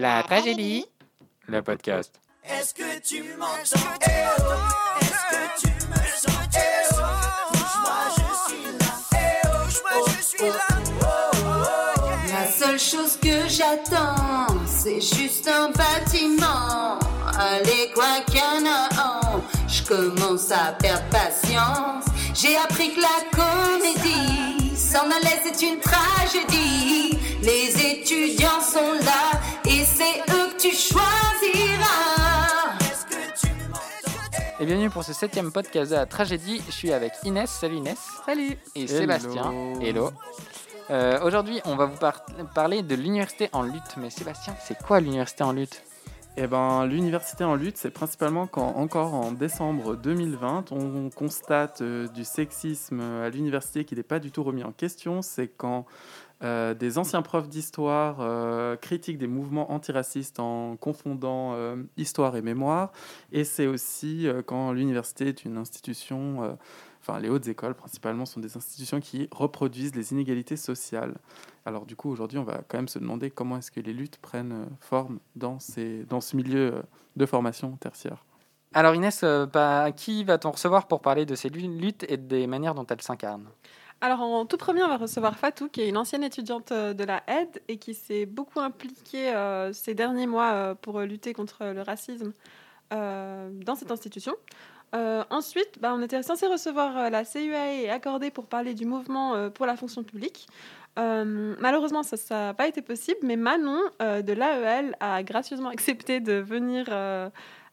La tragédie, le podcast. Est-ce que tu m'entends? Eh oh Est-ce que tu me sens? Eh oh Touche-moi, je suis là Eh oh Touche-moi, je suis là La seule chose que j'attends, c'est juste un bâtiment. Allez, quoi qu'il y en a un, je commence à perdre patience. J'ai appris que la comédie s'en aller, c'est une tragédie. Les étudiants sont là et c'est eux que tu choisiras. Est-ce que tu m'entends? Et bienvenue pour ce septième podcast de la tragédie. Je suis avec Inès. Salut Inès. Salut. Et Sébastien. Hello. Euh, Aujourd'hui, on va vous par- parler de l'université en lutte. Mais Sébastien, c'est quoi l'université en lutte? Eh ben, l'université en lutte, c'est principalement quand, encore en décembre 2020, on constate euh, du sexisme à l'université qui n'est pas du tout remis en question. C'est quand euh, des anciens profs d'histoire euh, critiquent des mouvements antiracistes en confondant euh, histoire et mémoire. Et c'est aussi quand l'université est une institution, enfin les hautes écoles principalement sont des institutions qui reproduisent les inégalités sociales. Alors du coup, aujourd'hui, on va quand même se demander comment est-ce que les luttes prennent forme dans, ces, dans ce milieu de formation tertiaire. Alors Inès, bah, qui va-t-on recevoir pour parler de ces lu- luttes et des manières dont elles s'incarnent? Alors, en tout premier, on va recevoir Fatou, qui est une ancienne étudiante euh, de la aide et qui s'est beaucoup impliquée euh, ces derniers mois euh, pour lutter contre le racisme dans cette institution. Ensuite, bah, on était censé recevoir la CUA et accordée pour parler du mouvement pour la fonction publique. Malheureusement, ça n'a pas été possible, mais Manon de l'AEL a gracieusement accepté de venir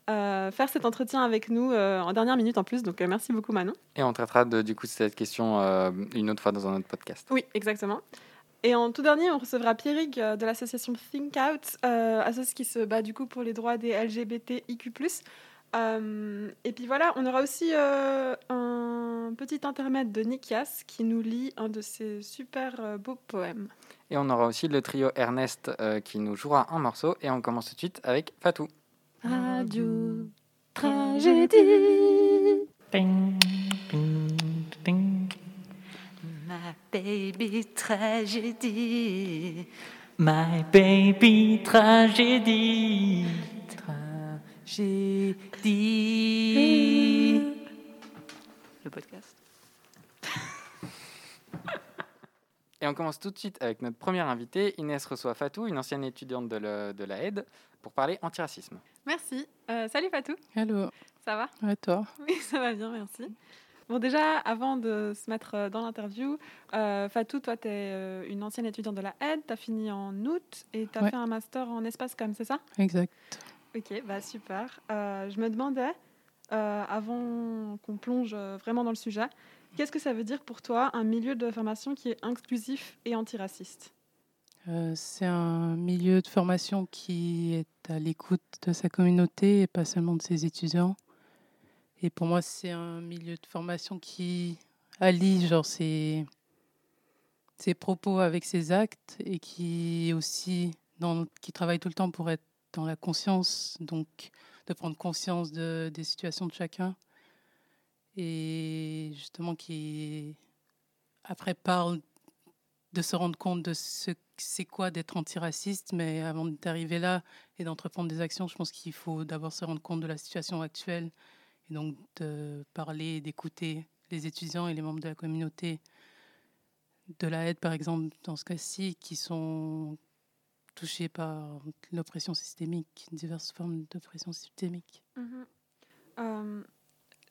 euh, faire cet entretien avec nous euh, en dernière minute en plus. Donc, euh, merci beaucoup, Manon. Et on traitera de, du coup cette question une autre fois dans un autre podcast. Oui, exactement. Et en tout dernier, on recevra Pierrick de l'association Think Out, association qui se bat du coup pour les droits des LGBTIQ+. Et puis voilà, on aura aussi un petit intermède de Nikias qui nous lit un de ses super beaux poèmes. Et on aura aussi le trio Ernest qui nous jouera un morceau. Et on commence tout de suite avec Fatou. Radio tragédie. My baby tragédie. My baby tragédie. Tragédie. Le podcast. Et on commence tout de suite avec notre première invitée. Inès reçoit Fatou, une ancienne étudiante de, le- de la aide, pour parler antiracisme. Merci. Euh, salut Fatou, Hello, ça va? Ouais, toi? Oui, ça va bien, merci. Bon, déjà, avant de se mettre euh, dans l'interview, euh, Fatou, toi, tu es une ancienne étudiante de la aide, tu as fini en août et tu as Ouais. fait un master en espace comme, c'est ça? Exact. Ok, bah super. Euh, je me demandais, euh, avant qu'on plonge vraiment dans le sujet, qu'est-ce que ça veut dire pour toi un milieu de formation qui est inclusif et antiraciste? Euh, c'est un milieu de formation qui est à l'écoute de sa communauté et pas seulement de ses étudiants. Et pour moi, c'est un milieu de formation qui allie genre ses, propos avec ses actes et qui aussi qui travaille tout le temps pour être dans la conscience, donc de prendre conscience de, des situations de chacun et justement qui après parle de se rendre compte de ce que c'est quoi d'être antiraciste, mais avant d'arriver là et d'entreprendre des actions, je pense qu'il faut d'abord se rendre compte de la situation actuelle et donc de parler, d'écouter les étudiants et les membres de la communauté de la aide, par exemple, dans ce cas-ci, qui sont touchés par l'oppression systémique, diverses formes d'oppression systémique. Euh,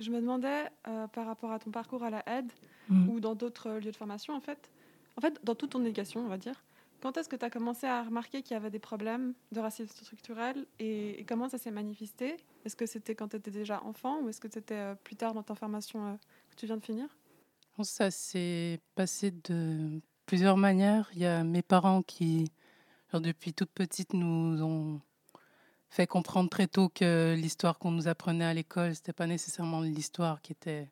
Je me demandais, euh, par rapport à ton parcours à la aide Mhm. ou dans d'autres lieux de formation, en fait, en fait, dans toute ton éducation, on va dire, quand est-ce que tu as commencé à remarquer qu'il y avait des problèmes de racisme structurel et, comment ça s'est manifesté? Est-ce que c'était quand tu étais déjà enfant ou est-ce que c'était euh, plus tard dans ta formation euh, que tu viens de finir? Ça s'est passé de plusieurs manières. Il y a mes parents qui, depuis toute petite, nous ont fait comprendre très tôt que l'histoire qu'on nous apprenait à l'école, c'était pas nécessairement l'histoire qui était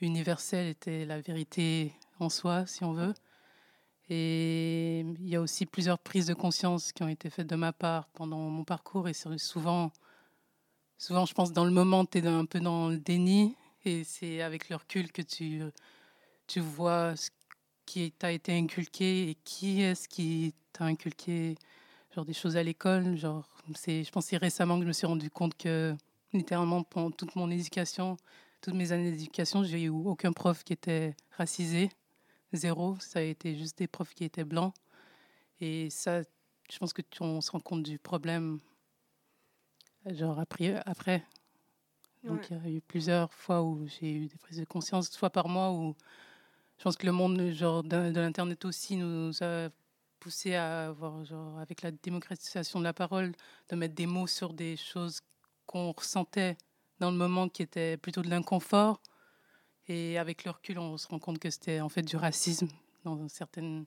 universelle, était la vérité en soi, si on veut. Et il y a aussi plusieurs prises de conscience qui ont été faites de ma part pendant mon parcours. Et souvent, souvent, je pense, dans le moment, tu es un peu dans le déni. Et c'est avec le recul que tu, tu vois ce qui t'a été inculqué et qui est-ce qui t'a inculqué genre des choses à l'école. Genre, je pense que c'est récemment que je me suis rendu compte que littéralement pendant toute mon éducation, toutes mes années d'éducation, j'ai eu aucun prof qui était racisé, zéro. Ça a été juste des profs qui étaient blancs. Et ça, je pense que tu- on se rend compte du problème, genre après. après. Donc Ouais. il y a eu plusieurs fois où j'ai eu des prises de conscience, soit par moi ou je pense que le monde genre de, de l'internet aussi nous a poussé à avoir genre avec la démocratisation de la parole de mettre des mots sur des choses qu'on ressentait dans le moment qui étaient plutôt de l'inconfort et avec le recul on se rend compte que c'était en fait du racisme dans certaines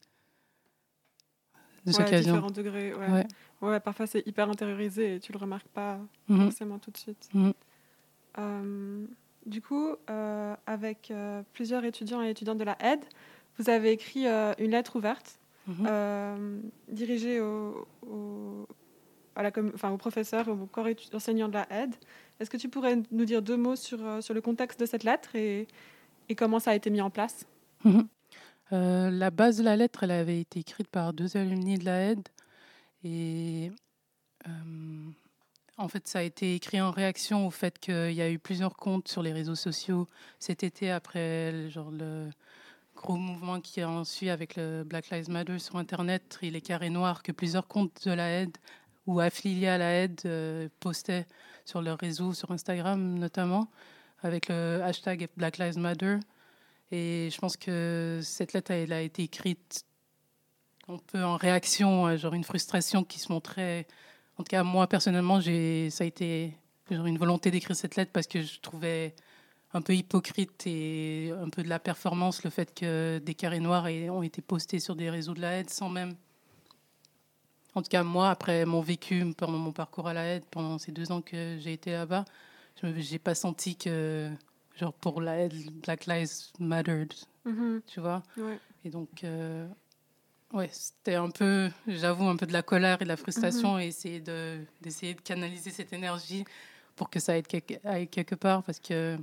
des Ouais, occasions. différents degrés. Ouais. Ouais. Ouais, parfois c'est hyper intériorisé et tu le remarques pas Mhm. forcément tout de suite. Mhm. Euh, du coup, euh, avec euh, plusieurs étudiants et étudiantes de la aide, vous avez écrit une lettre ouverte Mhm. dirigée au, au- à la enfin, aux professeurs aux corps enseignants de la aide. Est-ce que tu pourrais nous dire deux mots sur, euh, le contexte de cette lettre et, comment ça a été mis en place? Mhm. Euh, la base de la lettre, elle avait été écrite par deux alumni de la aide. Et euh, en fait, ça a été écrit en réaction au fait qu'il y a eu plusieurs comptes sur les réseaux sociaux cet été après genre, le gros mouvement qui a ensuite avec le Black Lives Matter sur Internet et les carrés noirs que plusieurs comptes de la aide ou affiliés à la aide euh, postaient sur leur réseau, sur Instagram notamment, avec le hashtag Black Lives Matter. Et je pense que cette lettre, elle a été écrite un peu en réaction à genre une frustration qui se montrait. En tout cas, moi personnellement, ça a été genre une volonté d'écrire cette lettre parce que je trouvais un peu hypocrite et un peu de la performance le fait que des carrés noirs aient- ont été postés sur des réseaux de la aide sans même. En tout cas, moi, après mon vécu pendant mon parcours à la aide, pendant ces deux ans que j'ai été là-bas, je n'ai pas senti que, genre, pour la aide, Black Lives Mattered, tu vois. Ouais. Et donc, euh, ouais, c'était un peu, j'avoue, un peu de la colère et de la frustration et essayer de, d'essayer de canaliser cette énergie pour que ça aille quelque, aille quelque part parce que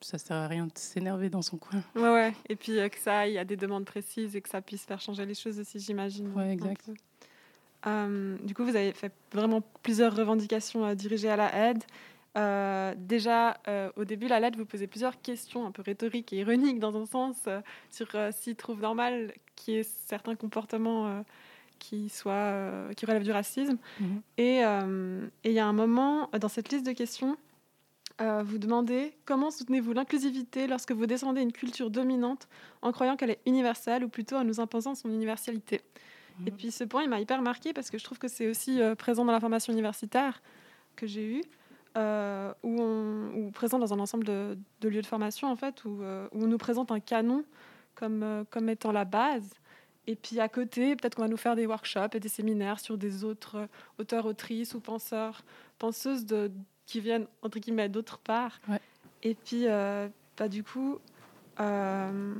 ça sert à rien de s'énerver dans son coin. Ouais, ouais. Et puis euh, que ça aille à des demandes précises et que ça puisse faire changer les choses aussi, j'imagine. Ouais, exact. Euh, du coup, vous avez fait vraiment plusieurs revendications euh, dirigées à la aide. Euh, déjà, au début, la lettre vous posait plusieurs questions un peu rhétoriques et ironiques dans un sens sur s'il trouve normal qu'il y ait certains comportements qui, soient, qui relèvent du racisme. Mhm. Et et il y a un moment, dans cette liste de questions, vous demandez comment soutenez-vous l'inclusivité lorsque vous descendez une culture dominante en croyant qu'elle est universelle ou plutôt en nous imposant son universalité. Et puis ce point, il m'a hyper marqué parce que je trouve que c'est aussi euh, présent dans la formation universitaire que j'ai eue, euh, où on, présent dans un ensemble de, de lieux de formation en fait, où, euh, où on nous présente un canon comme, euh, comme étant la base. Et puis à côté, peut-être qu'on va nous faire des workshops et des séminaires sur des autres auteurs, autrices ou penseurs, penseuses de, qui viennent entre guillemets d'autre part. Ouais. Et puis, euh, bah, du coup, euh,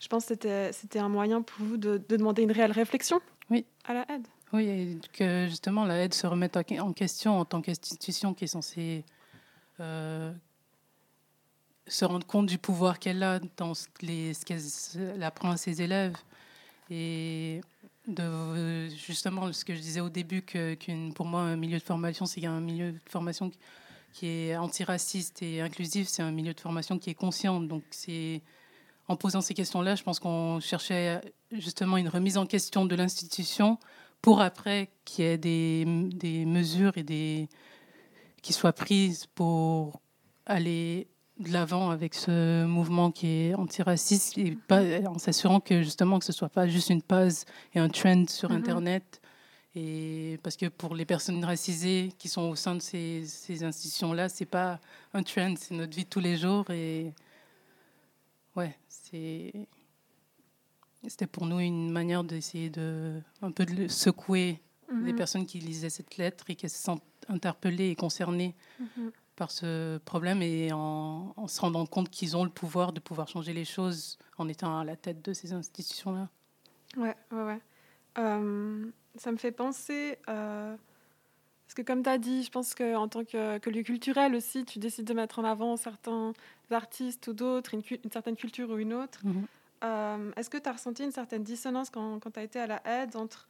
je pense que c'était, c'était un moyen pour vous de, de demander une réelle réflexion Oui. à la aide. Oui, et que justement la aide se remette en question en tant qu'institution qui est censée euh, se rendre compte du pouvoir qu'elle a dans ce, les, ce qu'elle apprend à ses élèves. Et de, justement, ce que je disais au début, que, qu'une, pour moi, un milieu de formation, c'est un milieu de formation qui- qui est antiraciste et inclusif, c'est un milieu de formation qui est conscient. Donc, c'est en posant ces questions-là, je pense qu'on cherchait justement une remise en question de l'institution pour après qu'il y ait des, des mesures et des qui soient prises pour aller de l'avant avec ce mouvement qui est antiraciste et pas, en s'assurant que justement que ce soit pas juste une pause et un trend sur Mhm. internet et parce que pour les personnes racisées qui sont au sein de ces, ces institutions là c'est pas un trend c'est notre vie de tous les jours et ouais c'était pour nous une manière d'essayer de un peu de secouer les Mhm. personnes qui lisaient cette lettre et qui se sentent interpellées et concernées Mhm. par ce problème et en, en se rendant compte qu'ils ont le pouvoir de pouvoir changer les choses en étant à la tête de ces institutions-là. Ouais, ouais, ouais. Euh, ça me fait penser. euh, parce que, comme tu as dit, je pense qu'en tant que, que lieu culturel aussi, tu décides de mettre en avant certains artistes ou d'autres, une, certaine culture ou une autre. Mhm. Euh, Est-ce que tu as ressenti une certaine dissonance quand, quand tu as été à la aide entre,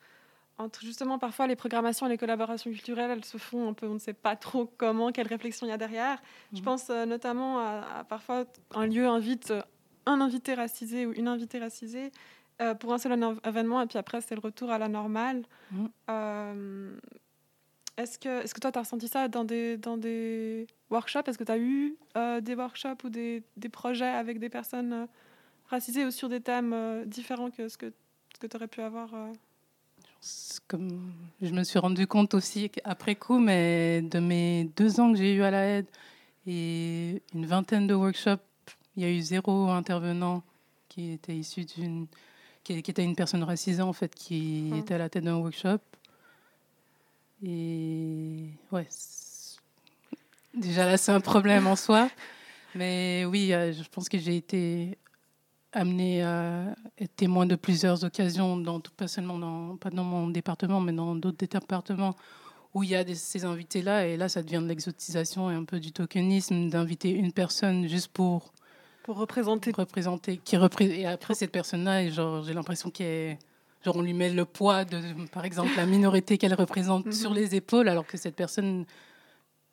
entre justement parfois les programmations et les collaborations culturelles, elles se font un peu, on ne sait pas trop comment, quelle réflexion il y a derrière. Je Mhm. pense euh, notamment à, à parfois un lieu invite euh, un invité racisé ou une invitée racisée euh, pour un seul événement et puis après c'est le retour à la normale. Mhm. Euh, est-ce que, est que toi tu as ressenti ça dans des, dans des workshops? Est-ce que tu as eu euh, des workshops ou des, des projets avec des personnes euh, racisées ou sur des thèmes euh, différents que ce que, ce que tu aurais pu avoir Comme je me suis rendu compte aussi après coup, mais de mes deux ans que j'ai eu à la aide et une vingtaine de workshops, il y a eu zéro intervenant qui était issu d'une qui, était une personne racisée en fait qui Ah. était à la tête d'un workshop. Et ouais, déjà là c'est un problème en soi, mais oui, euh, je pense que j'ai été amenée à être témoin de plusieurs occasions, dans, pas seulement dans, pas dans mon département, mais dans d'autres départements où il y a des- ces invités-là. Et là, ça devient de l'exotisation et un peu du tokenisme d'inviter une personne juste pour pour représenter représenter. Qui repré- et après, cette personne-là, j'ai l'impression qu'elle. Genre, on lui met le poids de, par exemple, la minorité qu'elle représente Mhm. sur les épaules, alors que cette personne,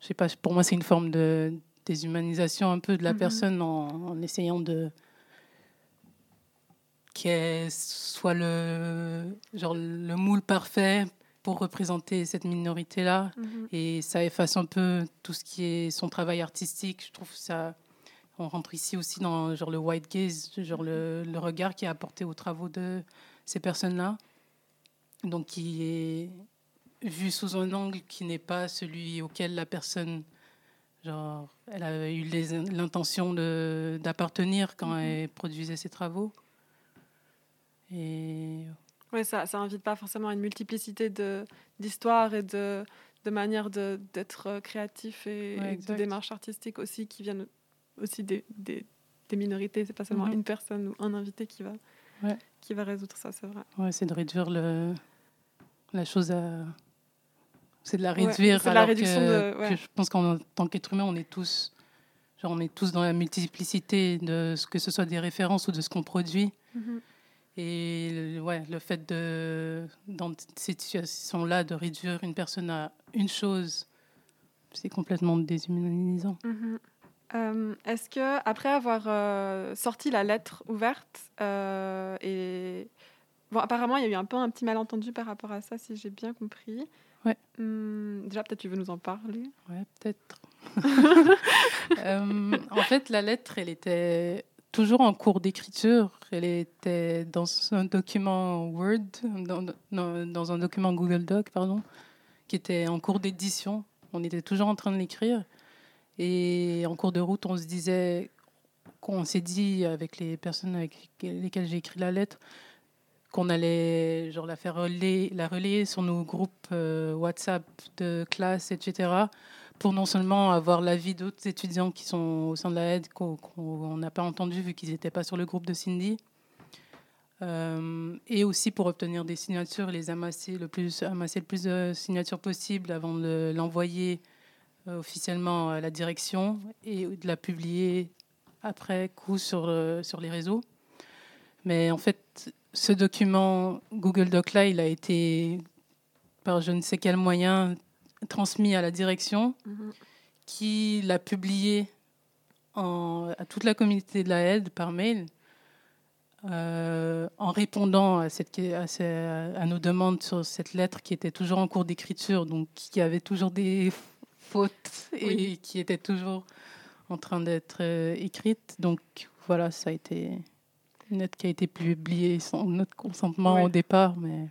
je sais pas, pour moi, c'est une forme de déshumanisation un peu de la Mhm. personne en, en essayant de qu'elle soit le genre le moule parfait pour représenter cette minorité là Mhm. et ça efface un peu tout ce qui est son travail artistique je trouve ça on rentre ici aussi dans genre le white gaze genre le, le regard qui est apporté aux travaux de ces personnes là donc qui est vu sous un angle qui n'est pas celui auquel la personne genre elle a eu l'intention d'appartenir quand Mhm. elle produisait ses travaux et Oui, ça, ça invite pas forcément à une multiplicité de d'histoires et de, de manières d'être euh, créatif et, Ouais, et de démarches artistiques aussi qui viennent aussi des, des, des minorités. C'est pas seulement Mhm. une personne ou un invité qui va, Ouais. Qui va résoudre ça, c'est vrai. Ouais, c'est de réduire le, la chose à. C'est de la Ouais, réduire. de la réduction que, de- ouais. que je pense qu'en tant qu'être humain, on est tous. Genre, on est tous dans la multiplicité de ce que ce soit des références ou de ce qu'on produit. Mhm. Et le- ouais, le fait de, dans cette situation-là, de réduire une personne à une chose, c'est complètement déshumanisant. Mhm. Euh, Est-ce que après avoir euh, sorti la lettre ouverte euh, et bon, apparemment il y a eu un peu un petit malentendu par rapport à ça si j'ai bien compris. Ouais. Hum, déjà peut-être tu veux nous en parler. Ouais, peut-être. En fait, la lettre, elle était toujours en cours d'écriture. Elle était dans un document Word, dans, dans- dans un document Google Doc, pardon, qui était en cours d'édition. On était toujours en train de l'écrire. Et en cours de route, on se disait, qu'on s'est dit avec les personnes avec lesquelles j'ai écrit la lettre, qu'on allait genre, la faire relayer, la relayer sur nos groupes euh, WhatsApp de classe, etc pour non seulement avoir l'avis d'autres étudiants qui sont au sein de la aide qu'on n'a pas entendu vu qu'ils n'étaient pas sur le groupe de Cindy, euh, et aussi pour obtenir des signatures, les amasser le plus, amasser le plus de signatures possible avant de l'envoyer officiellement à la direction et de la publier après coup sur, euh, sur les réseaux. Mais en fait, ce document Google Doc là, il a été par je ne sais quel moyen transmis à la direction Mhm. qui l'a publié en- à toute la communauté de la aide par mail euh, en répondant à, cette, à, ces- à nos demandes sur cette lettre qui était toujours en cours d'écriture, donc qui avait toujours des fautes et Oui. qui était toujours en train d'être euh, écrite. Donc voilà, ça a été une lettre qui a été publiée sans notre consentement Ouais. au départ, mais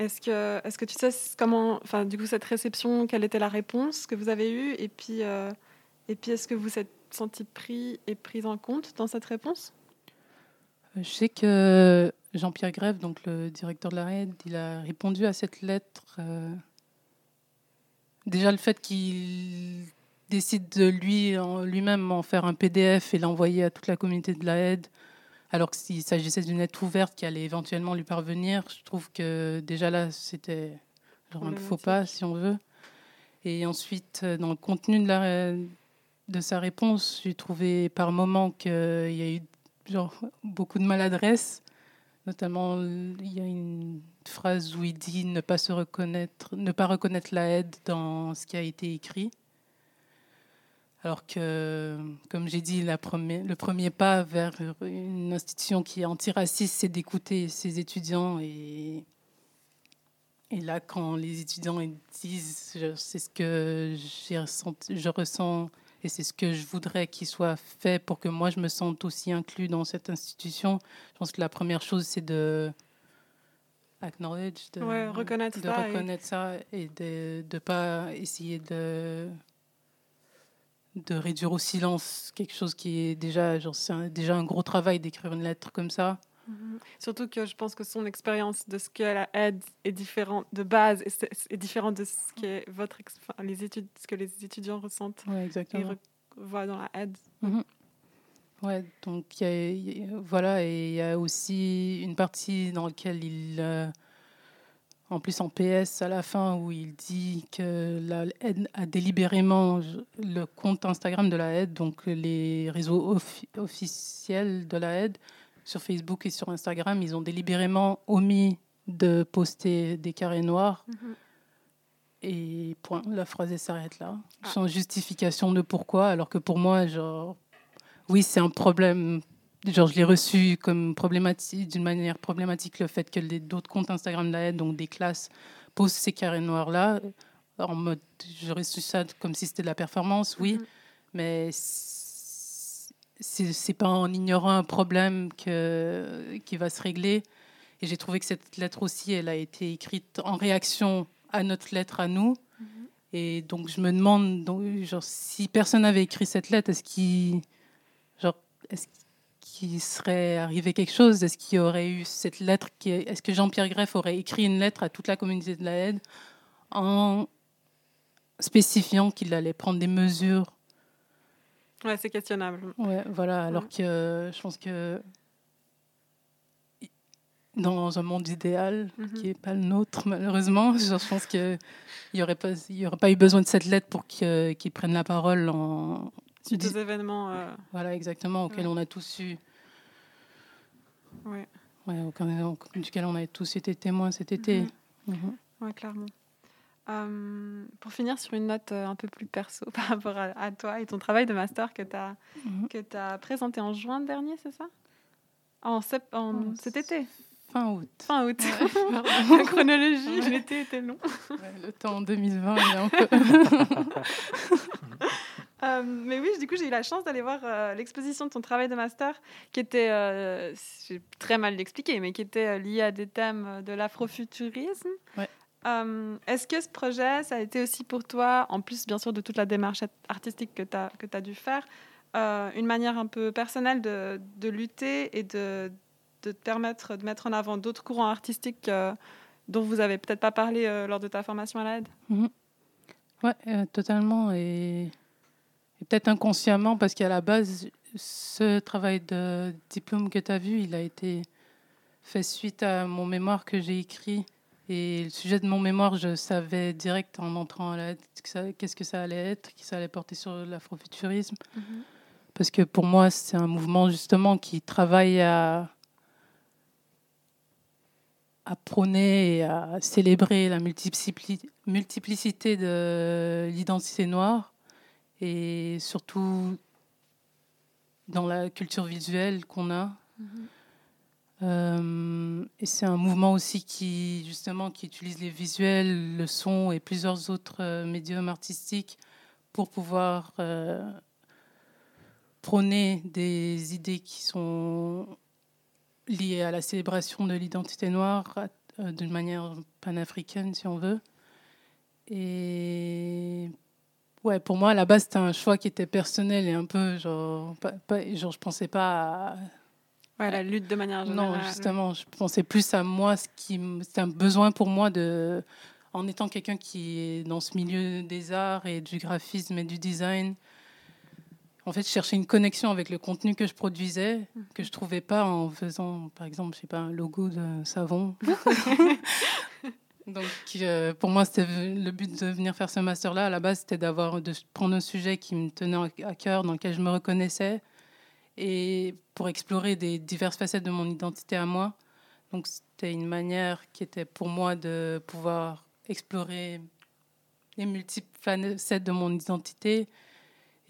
Est-ce que, est que tu sais comment, enfin, du coup, cette réception, quelle était la réponse que vous avez eue Et puis, euh, et puis est-ce que vous êtes senti pris et prise en compte dans cette réponse? Je sais que Jean-Pierre Grève, donc le directeur de la RAID, il a répondu à cette lettre. euh, déjà, le fait qu'il décide de lui, lui-même en faire un PDF et l'envoyer à toute la communauté de la aide, alors que s'il s'agissait d'une lettre ouverte qui allait éventuellement lui parvenir, je trouve que déjà là, c'était genre un faux pas, si on veut. Et ensuite, euh, dans le contenu de, la, de sa réponse, j'ai trouvé par moments qu'il y a eu genre beaucoup de maladresse Notamment, il y a une phrase où il dit ne pas se reconnaître, ne pas reconnaître la aide dans ce qui a été écrit. Alors que, comme j'ai dit, le premier pas vers une institution qui est antiraciste, c'est d'écouter ses étudiants. Et, là, quand les étudiants disent, c'est ce que je ressens et c'est ce que je voudrais qu'il soit fait pour que moi, je me sente aussi inclus dans cette institution, je pense que la première chose, c'est de acknowledge, de, Ouais, reconnaître de ça et- reconnaître ça et de ne pas essayer de de réduire au silence quelque chose qui est déjà genre c'est un- déjà un gros travail d'écrire une lettre comme ça Mhm. Surtout que je pense que son expérience de ce qu'est la aide est différente de base et est différente de ce qui est votre ex- enfin, les études ce que les étudiants ressentent ouais et exactement re- voient dans la aide. Ouais, donc y a- y a- voilà, et il y a aussi une partie dans laquelle il, euh, en plus en PS à la fin, où il dit que la aide a délibérément le compte Instagram de la aide, donc les réseaux offi- officiels de la aide sur Facebook et sur Instagram, ils ont délibérément omis de poster des carrés noirs. Et point, la phrase s'arrête là, Ah. sans justification de pourquoi, alors que pour moi, genre, oui, c'est un problème. Genre, je l'ai reçu comme problématique, d'une manière problématique, le fait que d'autres comptes Instagram la aide, donc des classes, posent ces carrés noirs-là. En mode, j'aurais reçu ça comme si c'était de la performance, oui, Mhm. mais c'est pas en ignorant un problème que, qui va se régler. Et j'ai trouvé que cette lettre aussi, elle a été écrite en réaction à notre lettre à nous. Et donc, je me demande, donc, genre, si personne n'avait écrit cette lettre, est-ce qu'il genre, est-ce qu'il serait arrivé quelque chose? Est-ce qu'il y aurait eu cette lettre qui, Est-ce que Jean-Pierre Greff aurait écrit une lettre à toute la communauté de la aide en spécifiant qu'il allait prendre des mesures Ouais, c'est questionnable. Ouais, voilà. Alors Ouais. que je pense que dans un monde idéal, Mhm. qui n'est pas le nôtre, malheureusement, je pense qu'il n'y aurait, pas- y aurait pas eu besoin de cette lettre pour qu'ils prennent la parole en. Dis- aux événements. euh, Voilà, exactement, auquel Ouais. on a tous eu. ouais. Ouais, duquel on a tous été témoins cet été. Ouais, clairement. Euh, pour finir sur une note euh, un peu plus perso par rapport à, à toi et ton travail de master que tu as, as présenté en juin dernier, c'est ça? En, Oh, cet été, Fin août. fin août. Ouais. La chronologie, Ouais. l'été était long. Ouais, le temps en 2020, il est un peu. Euh, mais oui, du coup, j'ai eu la chance d'aller voir euh, l'exposition de ton travail de master, qui était, euh, j'ai très mal l'expliquer, mais qui était liée à des thèmes de l'afrofuturisme. Ouais. Euh, Est-ce que ce projet, ça a été aussi pour toi, en plus bien sûr de toute la démarche art- artistique que tu as, dû faire, euh, une manière un peu personnelle de, lutter et de, te permettre de mettre en avant d'autres courants artistiques euh, dont vous avez peut-être pas parlé lors de ta formation à l'aide? Ouais, euh, totalement. Et peut-être inconsciemment, parce qu'à la base, ce travail de diplôme que tu as vu, il a été fait suite à mon mémoire que j'ai écrit. Et le sujet de mon mémoire, je savais direct en entrant à ça- qu'est-ce que ça allait être, qui ça allait porter sur l'afrofuturisme. Parce que pour moi, c'est un mouvement justement qui travaille à, à prôner et à célébrer la multipli- multiplicité de l'identité noire et surtout dans la culture visuelle qu'on a. Euh, et c'est un mouvement aussi qui justement qui utilise les visuels, le son et plusieurs autres euh, médiums artistiques pour pouvoir euh, prôner des idées qui sont liées à la célébration de l'identité noire d'une manière panafricaine, si on veut. Et ouais, pour moi, à la base, c'était un choix qui était personnel et un peu genre, pas- genre je pensais pas à, Ouais, la lutte de manière générale. non, justement, je pensais plus à moi, ce qui, c'était un besoin pour moi de, en étant quelqu'un qui est dans ce milieu des arts et du graphisme et du design. En fait, je cherchais une connexion avec le contenu que je produisais, que je trouvais pas en faisant, par exemple, je sais pas, un logo de savon. Donc, euh, pour moi, c'était le but de venir faire ce master-là. À la base, c'était d'avoir, de prendre un sujet qui me tenait à cœur, dans lequel je me reconnaissais, et pour explorer des diverses facettes de mon identité à moi, Donc c'était une manière qui était pour moi de pouvoir explorer les multiples facettes de mon identité.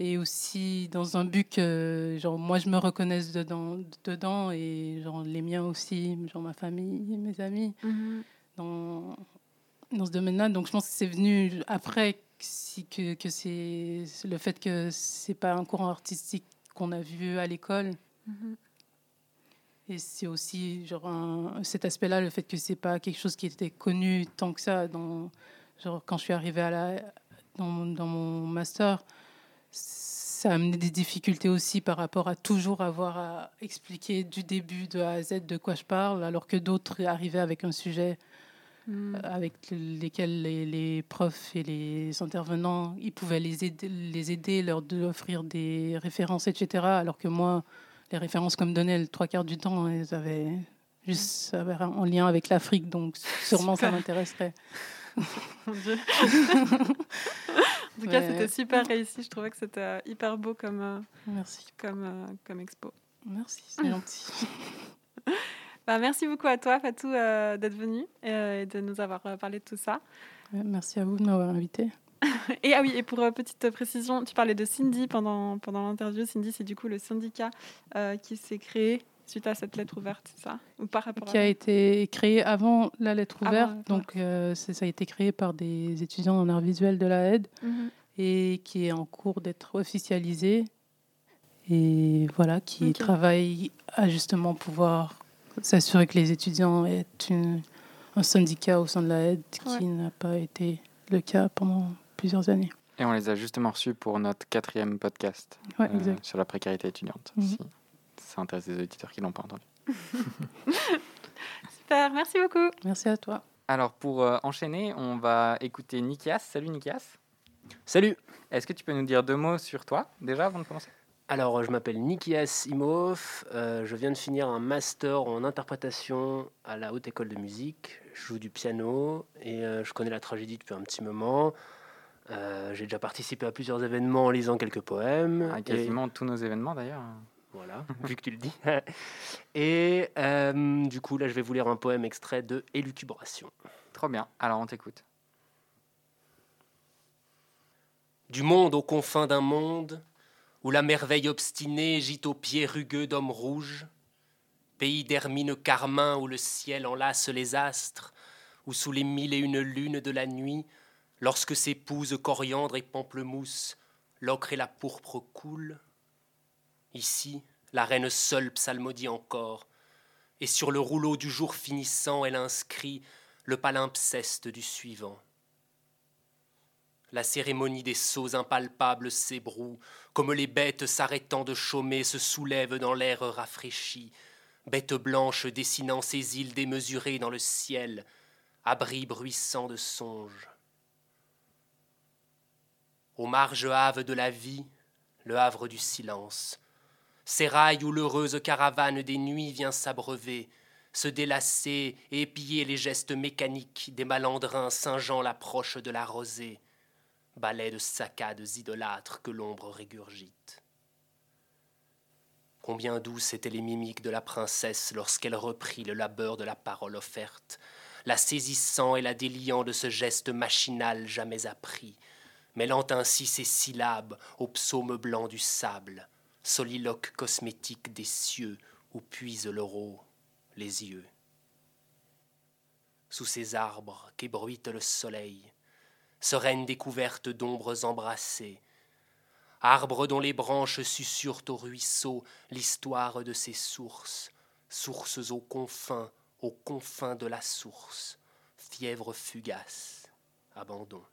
Et aussi dans un but que genre moi je me reconnaisse dedans, dedans et genre les miens aussi, genre ma famille, mes amis dans, dans ce domaine-là. Donc je pense que c'est venu après si, que, que c'est le fait que c'est pas un courant artistique qu'on a vu à l'école. Mhm. Et c'est aussi genre un- cet aspect-là, le fait que c'est pas quelque chose qui était connu tant que ça. Dans, genre quand je suis arrivée à la, dans, dans mon master, ça a amené des difficultés aussi par rapport à toujours avoir à expliquer du début de A à Z de quoi je parle, alors que d'autres arrivaient avec un sujet Mhm. euh, avec lesquels les, les profs et les intervenants, ils pouvaient les aider, les aider leur offrir des références, etc. Alors que moi, les références qu'on me donnait le trois quarts du temps, elles avaient juste rien en lien avec l'Afrique, donc sûrement ça m'intéresserait. Mon Dieu. en tout cas, Ouais. c'était super réussi. Je trouvais que c'était euh, hyper beau comme, euh, Merci, comme, comme expo. merci, c'est gentil. Bah, merci beaucoup à toi, Fatou, euh, d'être venu euh, et de nous avoir euh, parlé de tout ça. Merci à vous de m'avoir invité. Et ah oui, et pour euh, petite précision, tu parlais de Cindy pendant, pendant l'interview. Cindy, c'est du coup le syndicat qui s'est créé suite à cette lettre ouverte, c'est ça? Ou par rapport Qui à... a été créé avant la lettre ouverte, donc ça a été créé par des étudiants en art visuel de la aide. Mhm. et qui est en cours d'être officialisé et voilà qui Ok. travaille à justement pouvoir s'assurer que les étudiants aient une- un syndicat au sein de la aide Ouais. qui n'a pas été le cas pendant plusieurs années. Et on les a justement reçus pour notre quatrième podcast Ouais, euh, sur la précarité étudiante. Mhm. Si ça intéresse des auditeurs qui l'ont pas entendu. Super, merci beaucoup. Merci à toi. Alors pour euh, enchaîner, on va écouter Nikias. Salut Nikias. Salut Est-ce que tu peux nous dire deux mots sur toi déjà avant de commencer? Alors, je m'appelle Nikias Imhoff, euh, je viens de finir un master en interprétation à la Haute École de Musique. Je joue du piano et euh, je connais la tragédie depuis un petit moment. Euh, J'ai déjà participé à plusieurs événements en lisant quelques poèmes. À Et- quasiment tous nos événements d'ailleurs. Voilà, vu que tu le dis. et du coup, là, je vais vous lire un poème extrait de Élucubration. Trop bien. Alors on t'écoute. Du monde aux confins d'un monde, où la merveille obstinée gît aux pieds rugueux d'hommes rouges, pays d'hermine carmin où le ciel enlace les astres, où sous les mille et une lunes de la nuit, lorsque s'épousent coriandre et pamplemousse, l'ocre et la pourpre coulent. Ici, la reine seule psalmodie encore, et sur le rouleau du jour finissant, elle inscrit le palimpseste du suivant. La cérémonie des sauts impalpables s'ébroue, comme les bêtes s'arrêtant de chômer se soulèvent dans l'air rafraîchi, bêtes blanches dessinant ces îles démesurées dans le ciel, abris bruissants de songes. Aux marges haves de la vie, le havre du silence, sérail où l'heureuse caravane des nuits vient s'abreuver, se délasser et épier les gestes mécaniques des malandrins singeant l'approche de la rosée balai de saccades idolâtres que l'ombre régurgite. Combien douces étaient les mimiques de la princesse lorsqu'elle reprit le labeur de la parole offerte, la saisissant et la déliant de ce geste machinal jamais appris, mêlant ainsi ses syllabes au psaume blanc du sable, soliloque cosmétique des cieux où puise l'euro les yeux. Sous ces arbres qu'ébruite le soleil, sereine découverte d'ombres embrassées, arbre dont les branches susurrent au ruisseau l'histoire de ses sources, sources aux confins, aux confins de la source, fièvre fugace, abandon.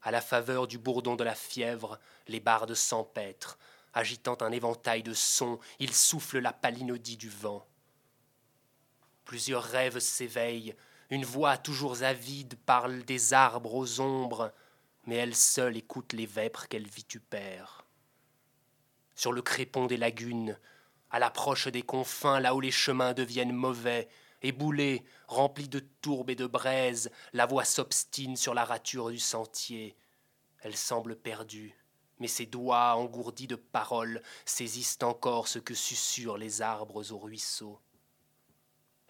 À la faveur du bourdon de la fièvre, les bardes s'empêtrent, agitant un éventail de sons, ils soufflent la palinodie du vent. Plusieurs rêves s'éveillent, une voix toujours avide parle des arbres aux ombres, mais elle seule écoute les vêpres qu'elle vitupère. Sur le crépon des lagunes, à l'approche des confins, là où les chemins deviennent mauvais, éboulés, remplis de tourbes et de braises, la voix s'obstine sur la rature du sentier. Elle semble perdue, mais ses doigts engourdis de paroles saisissent encore ce que susurrent les arbres au ruisseau.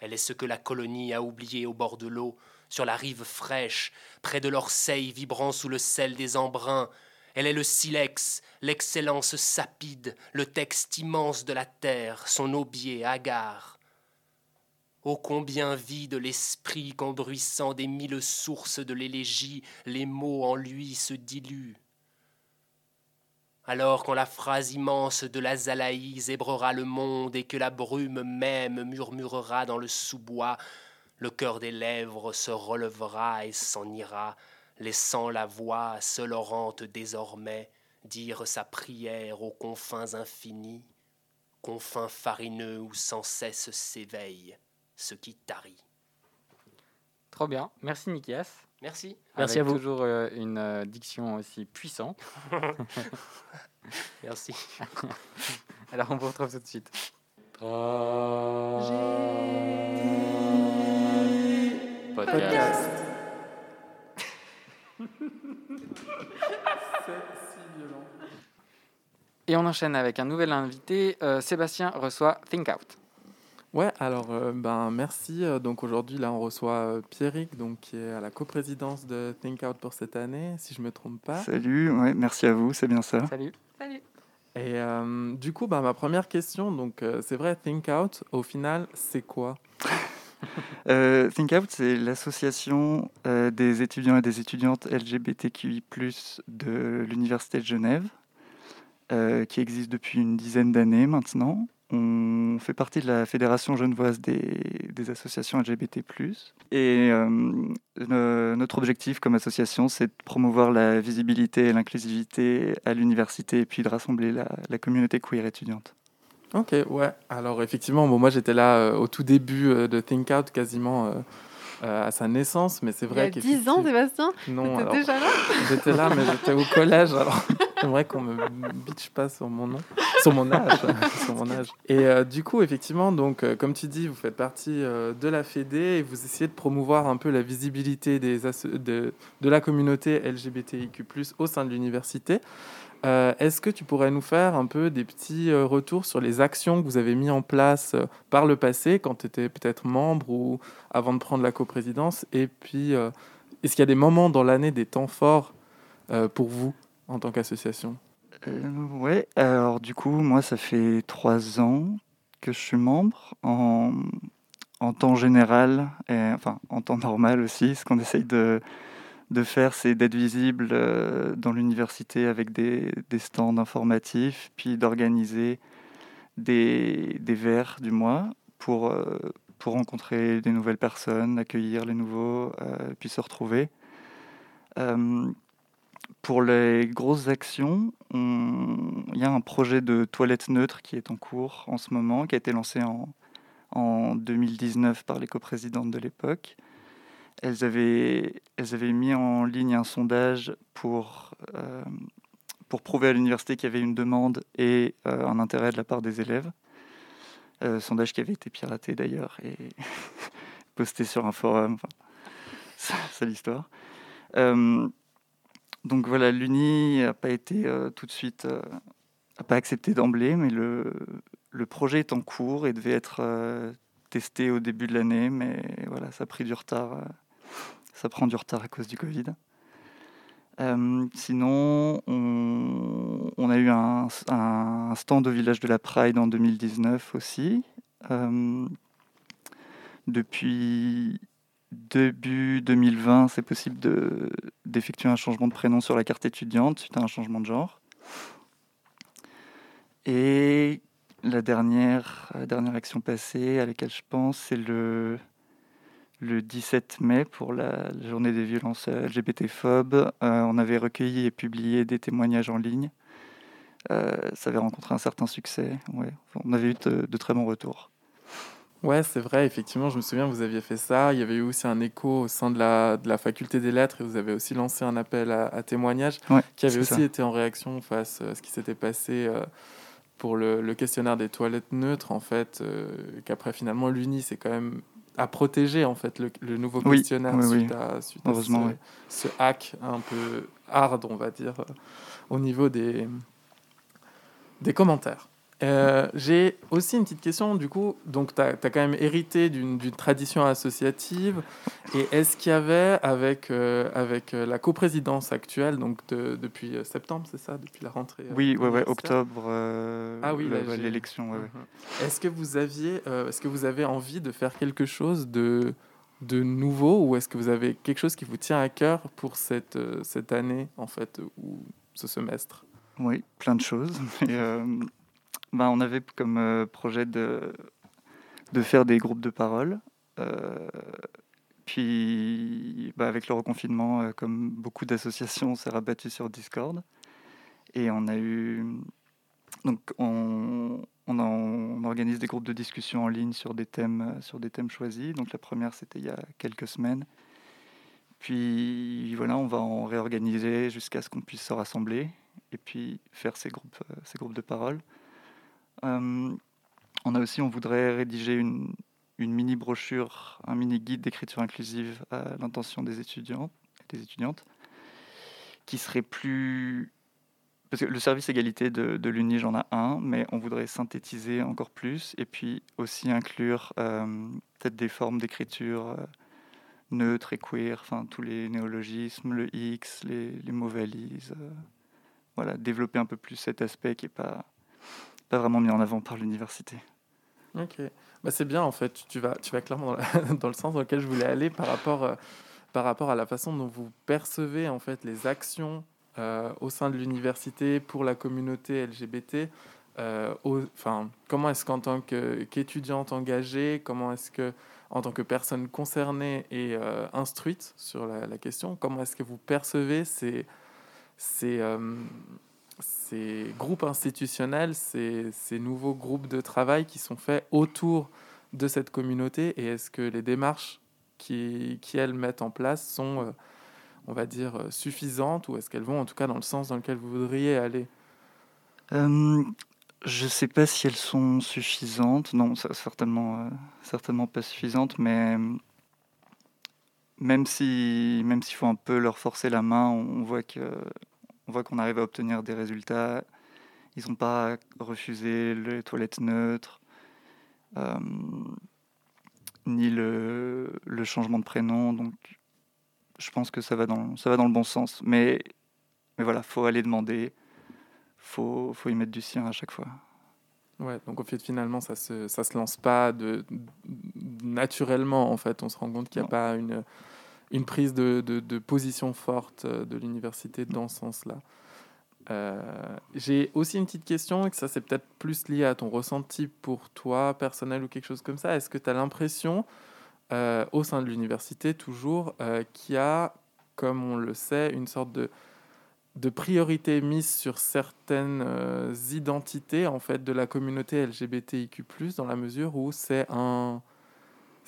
Elle est ce que la colonie a oublié au bord de l'eau, sur la rive fraîche, près de l'Orseille vibrant sous le sel des embruns. Elle est le silex, l'excellence sapide, le texte immense de la terre, son aubier hagard. Ô combien vide l'esprit qu'en bruissant des mille sources de l'élégie, les mots en lui se diluent. Alors quand la phrase immense de la Zalaï zébrera le monde et que la brume même murmurera dans le sous-bois, le cœur des lèvres se relevera et s'en ira, laissant la voix seule orante désormais dire sa prière aux confins infinis, confins farineux où sans cesse s'éveille ce qui tarit. Trop bien. Merci Nikias. Merci. Avec Merci à vous. toujours euh, une euh, diction aussi puissante. Merci. Alors on vous retrouve tout de suite. Podcast. Et on enchaîne avec un nouvel invité. Euh, Sébastien reçoit Think Out. Ouais, alors euh, ben merci. Euh, Donc aujourd'hui là on reçoit euh, Pierrick donc qui est à la coprésidence de Think Out pour cette année, si je me trompe pas. Salut, ouais, merci à vous, c'est bien ça. Salut. Salut. Et euh, du coup, bah, ma première question, donc euh, c'est vrai, Think Out, au final, c'est quoi? Euh, Think Out, c'est l'association euh, des étudiants et des étudiantes LGBTQI+, de l'Université de Genève, euh, qui existe depuis une dizaine d'années maintenant. On fait partie de la Fédération genevoise des, des associations LGBT+. Et euh, notre objectif comme association, c'est de promouvoir la visibilité et l'inclusivité à l'université et puis de rassembler la, la communauté queer étudiante. Ok, ouais. Alors effectivement, bon, moi j'étais là euh, au tout début euh, de Think Out, quasiment euh, à sa naissance, mais c'est Il y vrai a que 10 ans, Sébastien Non, alors, déjà là j'étais là, mais j'étais au collège, alors j'aimerais qu'on me bitch pas sur mon nom, sur mon âge, sur mon âge. Et euh, du coup, effectivement, donc euh, comme tu dis, vous faites partie de la Fédé et vous essayez de promouvoir un peu la visibilité des de, de la communauté LGBTIQ+ au sein de l'université. Euh, Est-ce que tu pourrais nous faire un peu des petits euh, retours sur les actions que vous avez mis en place euh, par le passé, quand tu étais peut-être membre ou avant de prendre la coprésidence? Et puis, est-ce qu'il y a des moments dans l'année, des temps forts pour vous en tant qu'association? Ouais, alors du coup, moi, ça fait trois ans que je suis membre. En, en temps général, et, enfin en temps normal aussi, ce qu'on essaye de, de faire, c'est d'être visible euh, dans l'université avec des, stands informatifs, puis d'organiser des, verres du mois pour, euh, pour rencontrer des nouvelles personnes, accueillir les nouveaux, euh, puis se retrouver. Pour les grosses actions, on- il y a un projet de toilette neutre qui est en cours en ce moment, qui a été lancé en, en 2019 par les coprésidentes de l'époque. Elles avaient, elles avaient mis en ligne un sondage pour, euh, pour prouver à l'université qu'il y avait une demande et euh, un intérêt de la part des élèves. Euh, sondage qui avait été piraté d'ailleurs et posté sur un forum. Enfin, c'est l'histoire. Donc voilà, l'Uni n'a pas été tout de suite, euh, a pas accepté d'emblée, mais le, le projet est en cours et devait être testé au début de l'année, mais voilà, ça a pris du retard. euh, ça prend du retard à cause du Covid. Euh, sinon, on, a eu un, stand au village de la Pride en 2019 aussi. Euh, depuis début 2020, c'est possible de, d'effectuer un changement de prénom sur la carte étudiante suite à un changement de genre. Et la dernière, la dernière action passée à laquelle je pense, c'est le, le 17 mai pour la, la journée des violences LGBT-phobes. Euh, on avait recueilli et publié des témoignages en ligne. Euh, ça avait rencontré un certain succès. Ouais. On avait eu de, de très bons retours. Ouais, c'est vrai, effectivement, je me souviens, vous aviez fait ça. Il y avait eu aussi un écho au sein de la, de la faculté des lettres et vous avez aussi lancé un appel à, à témoignages Ouais, qui avait aussi ça. été en réaction face à ce qui s'était passé euh, pour le, le questionnaire des toilettes neutres, en fait, euh, qu'après finalement l'UNI c'est quand même à protéger en fait le, le nouveau Oui, questionnaire oui, oui. suite, à, suite à ce hack un peu hard, on va dire, euh, au niveau des, des commentaires. Euh, J'ai aussi une petite question, du coup, donc tu as, quand même hérité d'une tradition associative, et est-ce qu'il y avait, avec, euh, avec euh, la coprésidence actuelle, donc de- depuis septembre, c'est ça, depuis la rentrée Oui, ouais, ouais, octobre, euh, Ah oui, l'élection. ouais, ouais. Mhm. Est-ce que vous aviez, est-ce que vous avez envie de faire quelque chose de, de nouveau, ou est-ce que vous avez quelque chose qui vous tient à cœur pour cette, cette année, en fait, ou ce semestre? Oui, plein de choses. Et, euh, ben, on avait comme euh, projet de, de faire des groupes de parole. Euh, puis, bah, avec le reconfinement, euh, comme beaucoup d'associations, on s'est rabattu sur Discord. Et on a eu. Donc, on, on, organise des groupes de discussion en ligne sur des thèmes, sur des thèmes choisis. Donc, la première, c'était il y a quelques semaines. Puis, voilà, on va en réorganiser jusqu'à ce qu'on puisse se rassembler et puis faire ces groupes, ces groupes de parole. Euh, on a aussi, on voudrait rédiger une, mini brochure, un mini guide d'écriture inclusive à l'intention des étudiants des étudiantes, qui serait plus parce que le service égalité de, de l'Uni, j'en a un, mais on voudrait synthétiser encore plus et puis aussi inclure euh, peut-être des formes d'écriture euh, neutres et queer, enfin tous les néologismes, le X, les, les mots valises. euh, voilà, développer un peu plus cet aspect qui n'est pas, pas vraiment mis en avant par l'université. Ok, bah, c'est bien en fait, tu vas, tu vas clairement dans, le sens dans lequel je voulais aller par rapport, euh, par rapport à la façon dont vous percevez en fait les actions euh, au sein de l'université pour la communauté LGBT. euh, au- enfin, comment est-ce qu'en tant qu'étudiante engagée, comment est-ce que en tant que personne concernée et instruite sur la, la question, comment est-ce que vous percevez ces, ces, ces groupes institutionnels, ces, ces nouveaux groupes de travail qui sont faits autour de cette communauté et est-ce que les démarches qui, qui elles mettent en place sont, euh, on va dire, euh, suffisantes ou est-ce qu'elles vont en tout cas dans le sens dans lequel vous voudriez aller? Euh, je ne sais pas si elles sont suffisantes. Non, certainement, certainement pas suffisantes, mais même si, même s'il faut un peu leur forcer la main, on voit que, on voit qu'on arrive à obtenir des résultats. Ils n'ont pas refusé les toilettes neutres, euh, ni le, le changement de prénom. Donc, je pense que ça va dans, ça va dans le bon sens. Mais, mais voilà, faut aller demander faut, faut y mettre du sien à chaque fois. Ouais, donc au fait, finalement, ça se, ça se lance pas de, naturellement, en fait. On se rend compte qu'il n'y a Non. pas une, une prise de, position forte euh, de l'université dans ce sens-là. Euh, J'ai aussi une petite question, et que ça c'est peut-être plus lié à ton ressenti pour toi, personnel ou quelque chose comme ça. Est-ce que tu as l'impression, euh, au sein de l'université toujours, qu'il y a, comme on le sait, une sorte de, de priorité mise sur certaines identités en fait de la communauté LGBTIQ+, dans la mesure où c'est un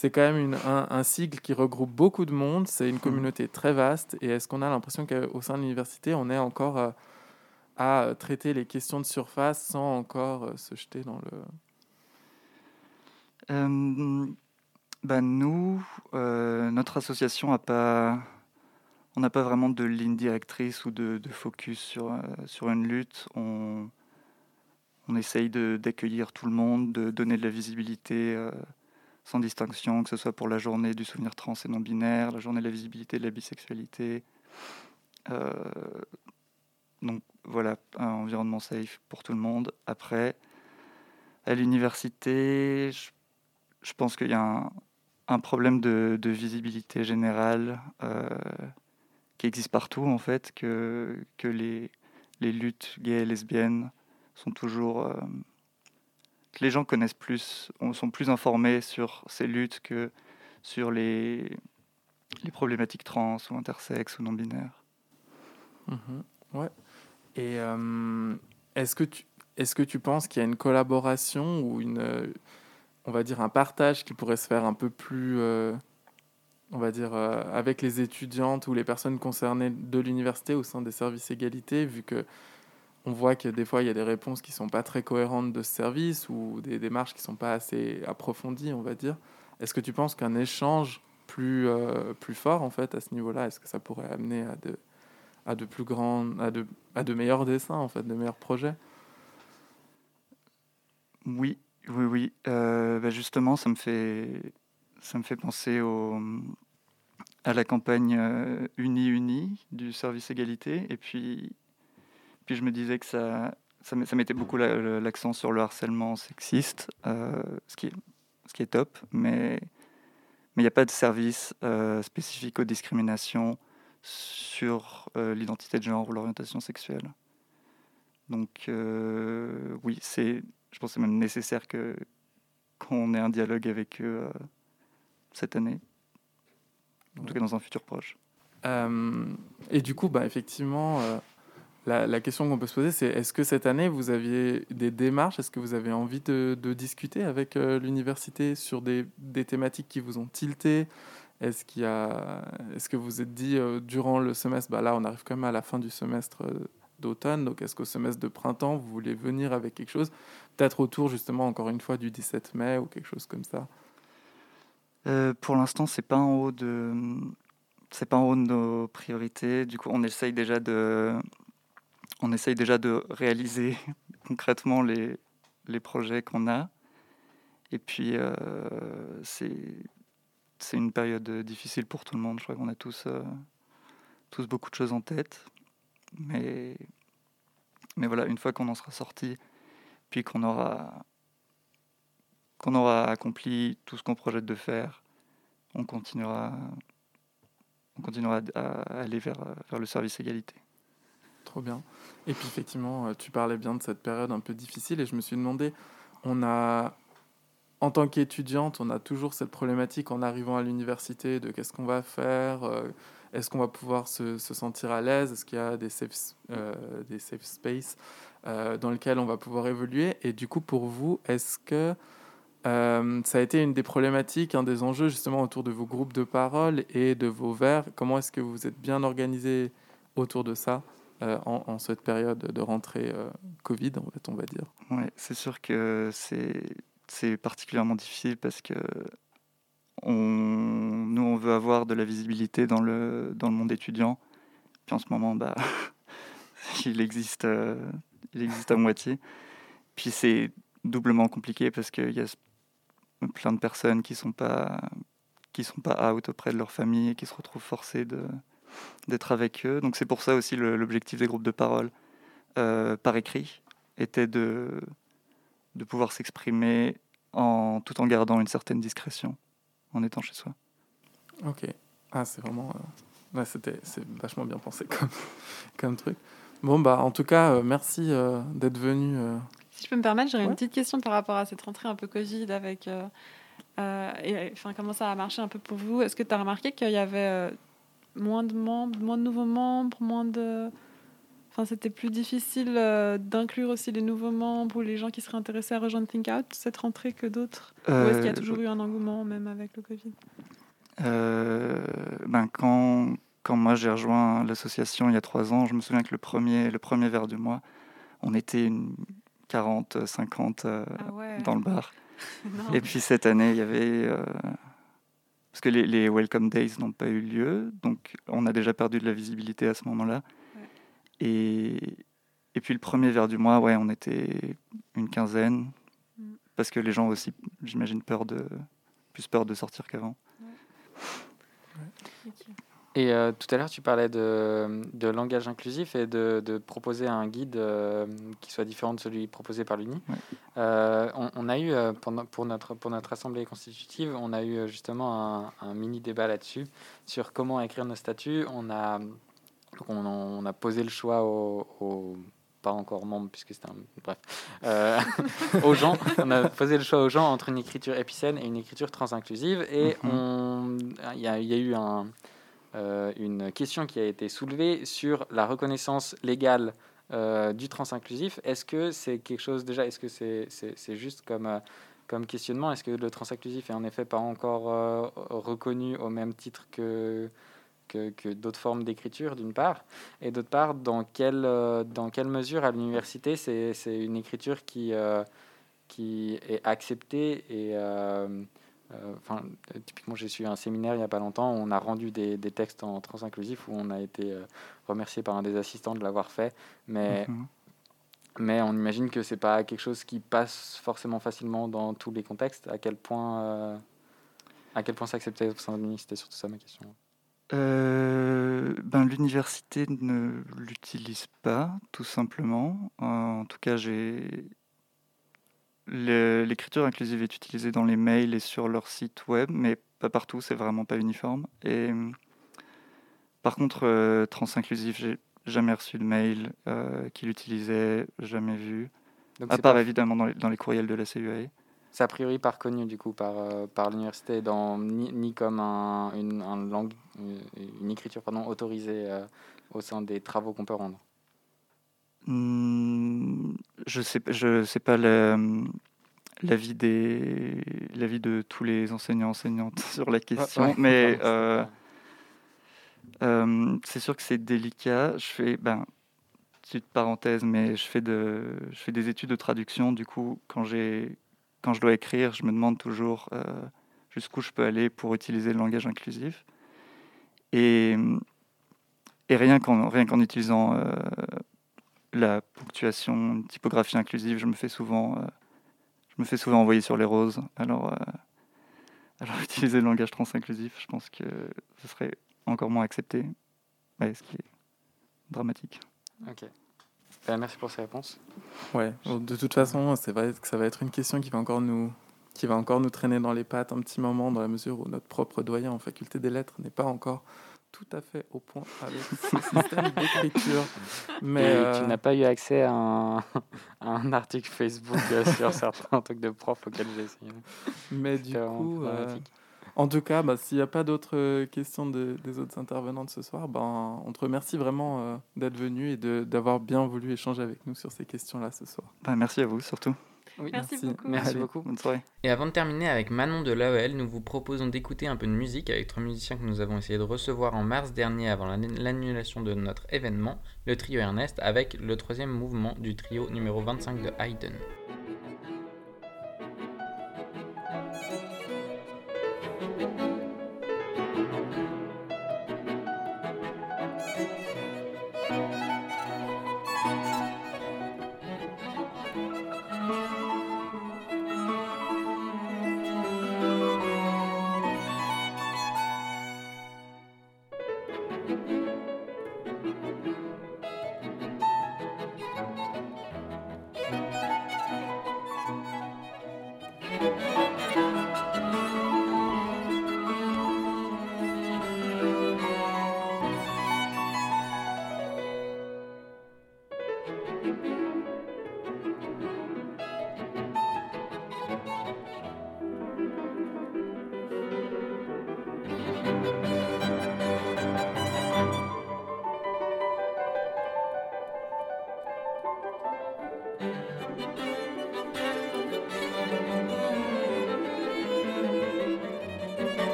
c'est quand même une, un, un sigle qui regroupe beaucoup de monde, c'est une communauté très vaste, et est-ce qu'on a l'impression qu'au sein de l'université, on est encore euh, à euh, traiter les questions de surface sans encore euh, se jeter dans le... Euh, bah, nous, notre association a pas, on n'a pas vraiment de ligne directrice ou de, de focus sur, sur une lutte. On, on essaye d'accueillir tout le monde, de donner de la visibilité sans distinction, que ce soit pour la journée du souvenir trans et non binaire, la journée de la visibilité de la bisexualité. Euh, donc voilà, un environnement safe pour tout le monde. Après, à l'université, je, pense qu'il y a un, problème de, visibilité générale euh, qui existe partout en fait, que, les luttes gays et lesbiennes sont toujours... euh, les gens connaissent plus, on- sont plus informés sur ces luttes que sur les, problématiques trans ou intersexes ou non-binaires. Mhm, Ouais. Et euh, est-ce que tu est-ce que tu penses qu'il y a une collaboration ou une euh, on va dire un partage qui pourrait se faire un peu plus euh, on va dire avec les étudiantes ou les personnes concernées de l'université au sein des services égalité vu que on voit que des fois il y a des réponses qui sont pas très cohérentes de ce service ou des démarches qui sont pas assez approfondies on va dire est-ce que tu penses qu'un échange plus euh, plus fort en fait à ce niveau-là est-ce que ça pourrait amener à de à de plus grands, à de, à de meilleurs dessins, en fait, de meilleurs projets? Oui, oui, oui. Euh, bah, justement, ça me fait, ça me fait penser au, à la campagne euh, Uni Uni du service égalité. Et puis, puis je me disais que ça, ça, met- ça mettait beaucoup l'accent sur le harcèlement sexiste, euh, ce, qui est, top. Mais il n'y a pas de service euh, spécifique aux discriminations sur euh, l'identité de genre ou l'orientation sexuelle. Donc oui, c'est, je pense que c'est même nécessaire que qu'on ait un dialogue avec eux cette année, en tout cas dans un futur proche. Et du coup, bah, effectivement, la, question qu'on peut se poser, c'est est-ce que cette année, vous aviez des démarches? Est-ce que vous avez envie de, discuter avec euh, l'université sur des, thématiques qui vous ont tilté Est-ce est-ce que vous êtes dit euh, durant le semestre, bah là, on arrive quand même à la fin du semestre euh, d'automne, donc est-ce qu'au semestre de printemps, vous voulez venir avec quelque chose? Peut-être autour, justement, encore une fois, du 17 mai ou quelque chose comme ça. Pour l'instant, c'est pas en haut de, c'est pas en haut de nos priorités. Du coup, on essaye déjà de, on essaye déjà de réaliser concrètement les, les projets qu'on a. Et puis, euh, c'est, une période difficile pour tout le monde. Je crois qu'on a tous, euh, tous beaucoup de choses en tête. Mais, mais voilà, une fois qu'on en sera sorti, puis qu'on aura, aura accompli tout ce qu'on projette de faire, on continuera, on continuera à à aller vers, vers le service égalité. Trop bien. Et puis effectivement, euh, tu parlais bien de cette période un peu difficile et je me suis demandé, on a, en tant qu'étudiante, on a toujours cette problématique en arrivant à l'université de qu'est-ce qu'on va faire, euh, est-ce qu'on va pouvoir se, se sentir à l'aise, est-ce qu'il y a des safe, euh, des safe space euh, dans lesquels on va pouvoir évoluer. Et du coup, pour vous, est-ce que ça a été une des problématiques, un des enjeux justement autour de vos groupes de parole et de vos vers Comment est-ce que vous êtes bien organisé autour de ça? Euh, en, cette période de rentrée euh, Covid, on va dire Ouais, c'est sûr que c'est particulièrement difficile parce que on, nous, on veut avoir de la visibilité dans le, dans le monde étudiant. Puis en ce moment, bah, il, existe, euh, il existe à moitié. Puis c'est doublement compliqué parce qu'il y a plein de personnes qui sont pas qui sont pas out auprès de leur famille et qui se retrouvent forcées de d'être avec eux. Donc c'est pour ça aussi l'objectif des groupes de parole euh, par écrit était de de pouvoir s'exprimer en, tout en gardant une certaine discrétion, en étant chez soi. Ok. Ah, c'est vraiment. euh, ouais, c'était, c'est vachement bien pensé comme, comme truc. Bon, bah, en tout cas, euh, merci euh, d'être venu. euh. Si je peux me permettre, j'aurais Ouais. une petite question par rapport à cette rentrée un peu Covid avec. euh, euh, et, enfin, comment ça a marché un peu pour vous? Est-ce que tu as remarqué qu'il y avait euh, moins de membres, moins de nouveaux membres, moins de. Enfin, c'était plus difficile euh, d'inclure aussi les nouveaux membres ou les gens qui seraient intéressés à rejoindre Think Out cette rentrée que d'autres? Ou est-ce qu'il y a Euh, toujours eu un engouement même avec le Covid? Euh, ben quand, quand moi j'ai rejoint l'association il y a trois ans, je me souviens que le premier, le premier verre du mois, on était une 40, 50 euh, Ah ouais. dans le bar. Et puis cette année, il y avait... parce que les, les Welcome Days n'ont pas eu lieu, donc on a déjà perdu de la visibilité à ce moment-là. Ouais. Et, et puis le premier verre du mois, ouais, on était une quinzaine, Mm. parce que les gens ont aussi, j'imagine, peur de, plus peur de sortir qu'avant. Et euh, tout à l'heure, tu parlais de, de langage inclusif et de, de proposer un guide euh, qui soit différent de celui proposé par l'UNI. Ouais. Euh, on, on a eu, pendant, pour, notre, pour notre assemblée constitutive, on a eu justement un, un mini débat là-dessus, sur comment écrire nos statuts. On a, on, on a posé le choix aux, aux- pas encore membres, puisque c'était un. Bref. Euh, aux gens. On a posé le choix aux gens entre une écriture épicène et une écriture transinclusive. Et Mhm. on, il y, a- il y a eu un, euh, une question qui a été soulevée sur la reconnaissance légale euh, du transinclusif. Est-ce que c'est quelque chose déjà Est-ce que c'est c'est juste comme, euh, comme questionnement? Est-ce que le transinclusif est en effet pas encore reconnu au même titre que que, d'autres formes d'écriture, d'une part, et d'autre part, dans quelle, dans quelle mesure à l'université c'est une écriture qui, qui est acceptée et enfin, euh, typiquement, j'ai suivi un séminaire il n'y a pas longtemps où on a rendu des, des textes en transinclusif où on a été euh, remercié par un des assistants de l'avoir fait. Mais Mhm. mais on imagine que c'est pas quelque chose qui passe forcément facilement dans tous les contextes. À quel point, euh, à quel point c'est accepté au sein de l'uni C'était surtout ça ma question. Euh, ben, L'université ne l'utilise pas, tout simplement. En tout cas, j'ai l'écriture inclusive est utilisée dans les mails et sur leur site web, mais pas partout, c'est vraiment pas uniforme. Et euh, par contre, euh, Trans Inclusif, j'ai jamais reçu de mail euh, qui l'utilisait, jamais vu. Donc À part pas- évidemment dans les, dans les courriels de la CUAE. C'est a priori pas reconnu du coup par, euh, par l'université, ni, ni comme un, une, un langue, une, une écriture pardon, autorisée euh, au sein des travaux qu'on peut rendre. Hmm, je sais, je sais pas la- l'avis des l'avis de tous les enseignants enseignantes sur la question, ouais, mais euh, euh, c'est sûr que c'est délicat. Je fais, ben, petite parenthèse, mais je fais de, je fais des études de traduction. Du coup, quand j'ai, quand je dois écrire, je me demande toujours euh, jusqu'où je peux aller pour utiliser le langage inclusif. Et, et rien qu'en rien qu'en utilisant la ponctuation, une typographie inclusive, je me fais souvent, euh, je me fais souvent envoyer sur les roses. Alors, euh, alors utiliser le langage trans inclusif, je pense que ce serait encore moins accepté, Ouais, ce qui est dramatique. Ok. Ben, merci pour ces réponses. Ouais, de toute façon, c'est vrai que ça va être une question qui va encore nous qui va encore nous traîner dans les pattes un petit moment dans la mesure où notre propre doyen en faculté des lettres n'est pas encore tout à fait au point avec ce système d'écriture. Mais euh, tu n'as pas eu accès à un, à un article Facebook sur certains trucs de profs auxquels j'ai essayé. Mais du coup, euh, en tout cas, bah, s'il n'y a pas d'autres euh, questions de- des autres intervenantes ce soir, ben, on te remercie vraiment euh, d'être venu et de- d'avoir bien voulu échanger avec nous sur ces questions-là ce soir. Ben, merci à vous surtout. Merci, beaucoup. Merci beaucoup, bonne soirée. Et avant de terminer avec Manon de l'AEL, nous vous proposons d'écouter un peu de musique avec trois musiciens que nous avons essayé de recevoir en mars dernier avant l'annulation de notre événement, le trio Ernest, avec le troisième mouvement du trio numéro 25 de Haydn.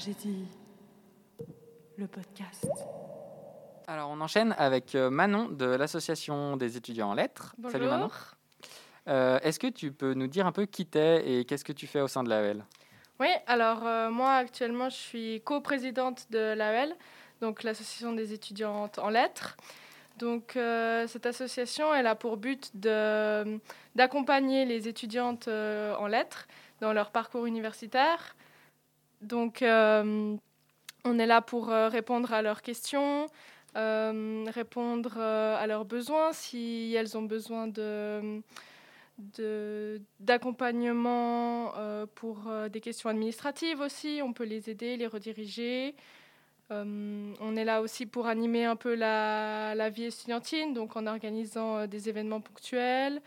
Tragédie. Le podcast. Alors, on enchaîne avec euh, Manon de l'Association des étudiants en lettres. Salut Manon. Bonjour. Euh, Est-ce que tu peux nous dire un peu qui t'es et qu'est-ce que tu fais au sein de l'AEL Oui, alors euh, moi actuellement je suis coprésidente de l'AEL, donc l'association des étudiantes en lettres. Donc euh, cette association elle a pour but d'accompagner les étudiantes euh, en lettres dans leur parcours universitaire. Donc euh, on est là pour euh, répondre à leurs questions, euh, répondre à leurs besoins si elles ont besoin d'accompagnement pour des questions administratives aussi. On peut les aider, les rediriger. On est là aussi pour animer un peu la, la vie estudiantine, donc en organisant des événements ponctuels,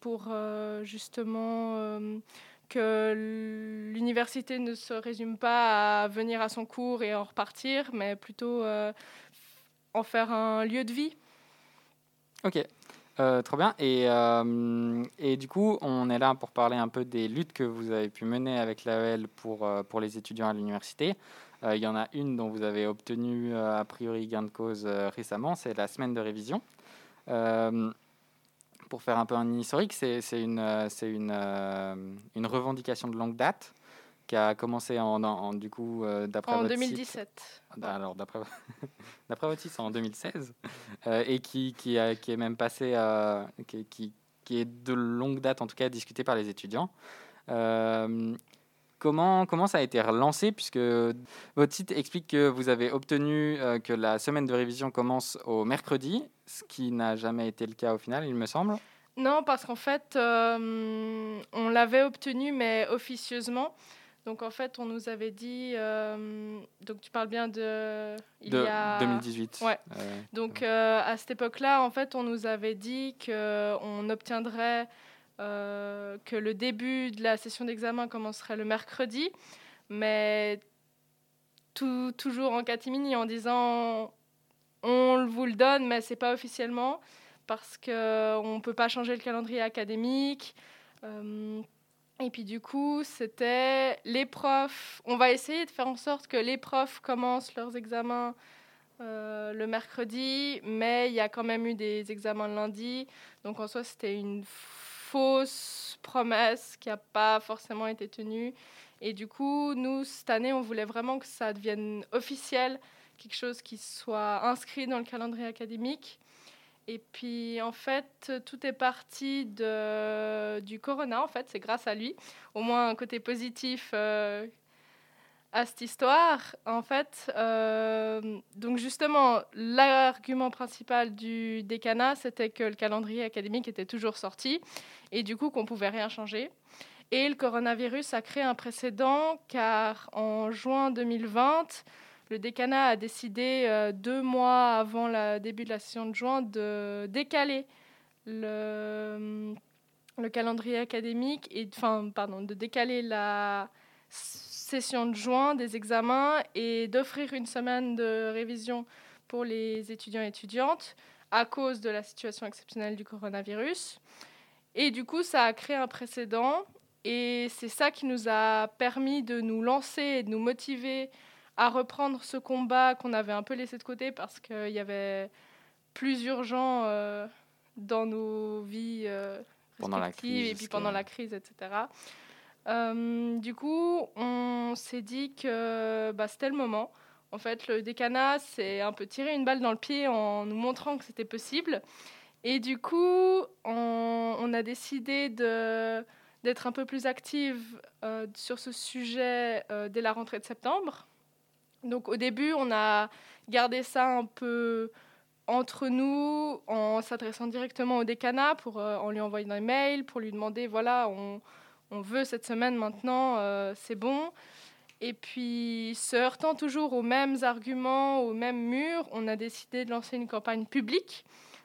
pour justement que l'université ne se résume pas à venir à son cours et en repartir, mais plutôt euh, en faire un lieu de vie. Ok, Euh, trop bien. Et, euh, et du coup, on est là pour parler un peu des luttes que vous avez pu mener avec l'AEL pour, euh, pour les étudiants à l'université. Il y en a une dont vous avez obtenu a priori gain de cause récemment, c'est la semaine de révision. Pour faire un peu un historique, c'est une, euh, une, euh, une revendication de longue date qui a commencé en, en- du coup euh, d'après En votre site- 2017. alors, d'après d'après votre site, c'est en 2016. euh, et qui, qui, a- qui est même passé, euh, qui, qui, qui est de longue date, en tout cas, discuté par les étudiants. Comment, comment ça a été relancé Puisque votre site explique que vous avez obtenu euh, que la semaine de révision commence au mercredi, ce qui n'a jamais été le cas au final, il me semble. Non, parce qu'en fait, euh, on l'avait obtenu, mais officieusement. Donc en fait, on nous avait dit. euh, donc tu parles bien de. Il de y a... 2018. Ouais. Euh, Donc euh, à cette époque-là, en fait, on nous avait dit qu'on obtiendrait euh, que le début de la session d'examen commencerait le mercredi, mais toujours en catimini en disant on vous le donne, mais c'est pas officiellement parce qu'on ne peut pas changer le calendrier académique. Euh, et puis du coup, c'était les profs. On va essayer de faire en sorte que les profs commencent leurs examens euh, le mercredi, mais il y a quand même eu des examens le lundi. Donc en soi, c'était une fausse promesse qui n'a pas forcément été tenue. Et du coup, nous, cette année, on voulait vraiment que ça devienne officiel, quelque chose qui soit inscrit dans le calendrier académique. Et puis, en fait, tout est parti de, du corona, en fait, c'est grâce à lui. Au moins un côté positif euh, à cette histoire. En fait, euh, donc justement, l'argument principal du décanat, c'était que le calendrier académique était toujours sorti et du coup qu'on pouvait rien changer. Et le coronavirus a créé un précédent car en juin 2020, le décanat a décidé euh, deux mois avant le début de la session de juin de décaler le, le calendrier académique et enfin pardon de décaler la session de juin des examens et d'offrir une semaine de révision pour les étudiants et étudiantes à cause de la situation exceptionnelle du coronavirus. Et du coup, ça a créé un précédent et c'est ça qui nous a permis de nous lancer et de nous motiver à reprendre ce combat qu'on avait un peu laissé de côté parce qu'il y avait plus urgent euh, dans nos vies euh, Pendant la respectives et puis pendant la crise, etc. Euh, du coup, on s'est dit que bah, c'était le moment. En fait, le décanat s'est un peu tiré une balle dans le pied en nous montrant que c'était possible. Et du coup, on, a décidé d'être un peu plus active euh, sur ce sujet euh, dès la rentrée de septembre. Donc au début, on a gardé ça un peu entre nous en s'adressant directement au décanat pour en lui envoyant des mails pour lui demander voilà on, on veut cette semaine maintenant euh, c'est bon. Et puis se heurtant toujours aux mêmes arguments aux mêmes murs on a décidé de lancer une campagne publique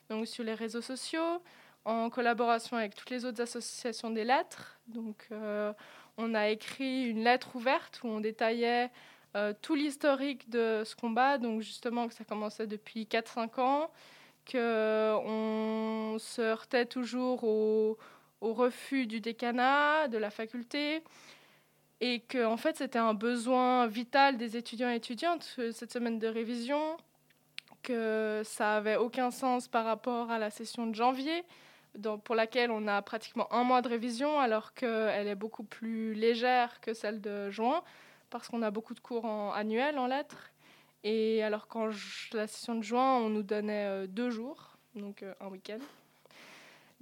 donc sur les réseaux sociaux en collaboration avec toutes les autres associations des lettres. Donc euh, on a écrit une lettre ouverte où on détaillait euh, tout l'historique de ce combat, donc justement que ça commençait depuis 4-5 ans, qu'on se heurtait toujours au, au refus du décanat, de la faculté, et que en fait c'était un besoin vital des étudiants et étudiantes euh, cette semaine de révision, que ça avait aucun sens par rapport à la session de janvier, pour laquelle on a pratiquement un mois de révision, alors qu'elle est beaucoup plus légère que celle de juin, parce qu'on a beaucoup de cours annuels en lettres. Et alors qu'en la session de juin, on nous donnait euh, deux jours, donc euh, un week-end.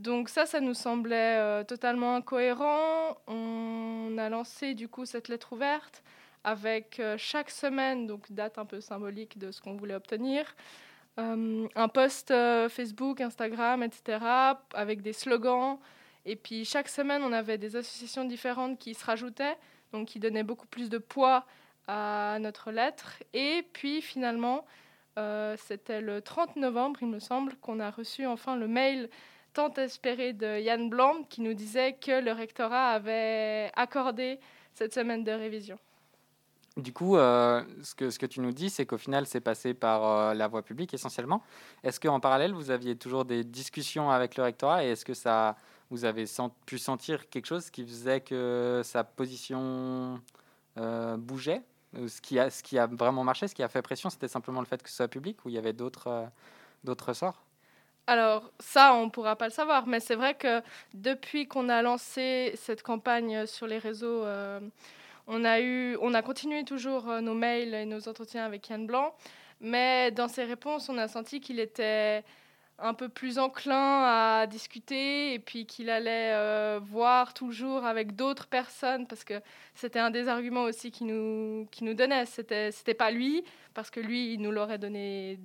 Donc ça, ça nous semblait euh, totalement incohérent. On a lancé du coup cette lettre ouverte avec euh, chaque semaine, donc date un peu symbolique de ce qu'on voulait obtenir, euh, un post Facebook, Instagram, etc., avec des slogans. Et puis chaque semaine, on avait des associations différentes qui se rajoutaient, donc qui donnaient beaucoup plus de poids à notre lettre. Et puis finalement, c'était le 30 novembre, il me semble, qu'on a reçu enfin le mail tant espéré de Yann Blanc qui nous disait que le rectorat avait accordé cette semaine de révision. Du coup, euh, ce, que, ce que tu nous dis, c'est qu'au final, c'est passé par euh, la voie publique essentiellement. Est-ce qu'en parallèle, vous aviez toujours des discussions avec le rectorat et est-ce que ça, vous avez pu sentir quelque chose qui faisait que sa position euh, bougeait? Ou ce qui, a, ce qui a vraiment marché, ce qui a fait pression, c'était simplement le fait que ce soit public ou il y avait d'autres d'autres ressorts Alors ça, on ne pourra pas le savoir, mais c'est vrai que depuis qu'on a lancé cette campagne sur les réseaux, euh, on, a eu, on a continué toujours euh, nos mails et nos entretiens avec Yann Blanc, mais dans ses réponses, on a senti qu'il était un peu plus enclin à discuter et puis qu'il allait euh, voir toujours avec d'autres personnes parce que c'était un des arguments aussi qu'il nous, qu'il nous donnait. C'était, c'était pas lui, parce que lui, il nous l'aurait donné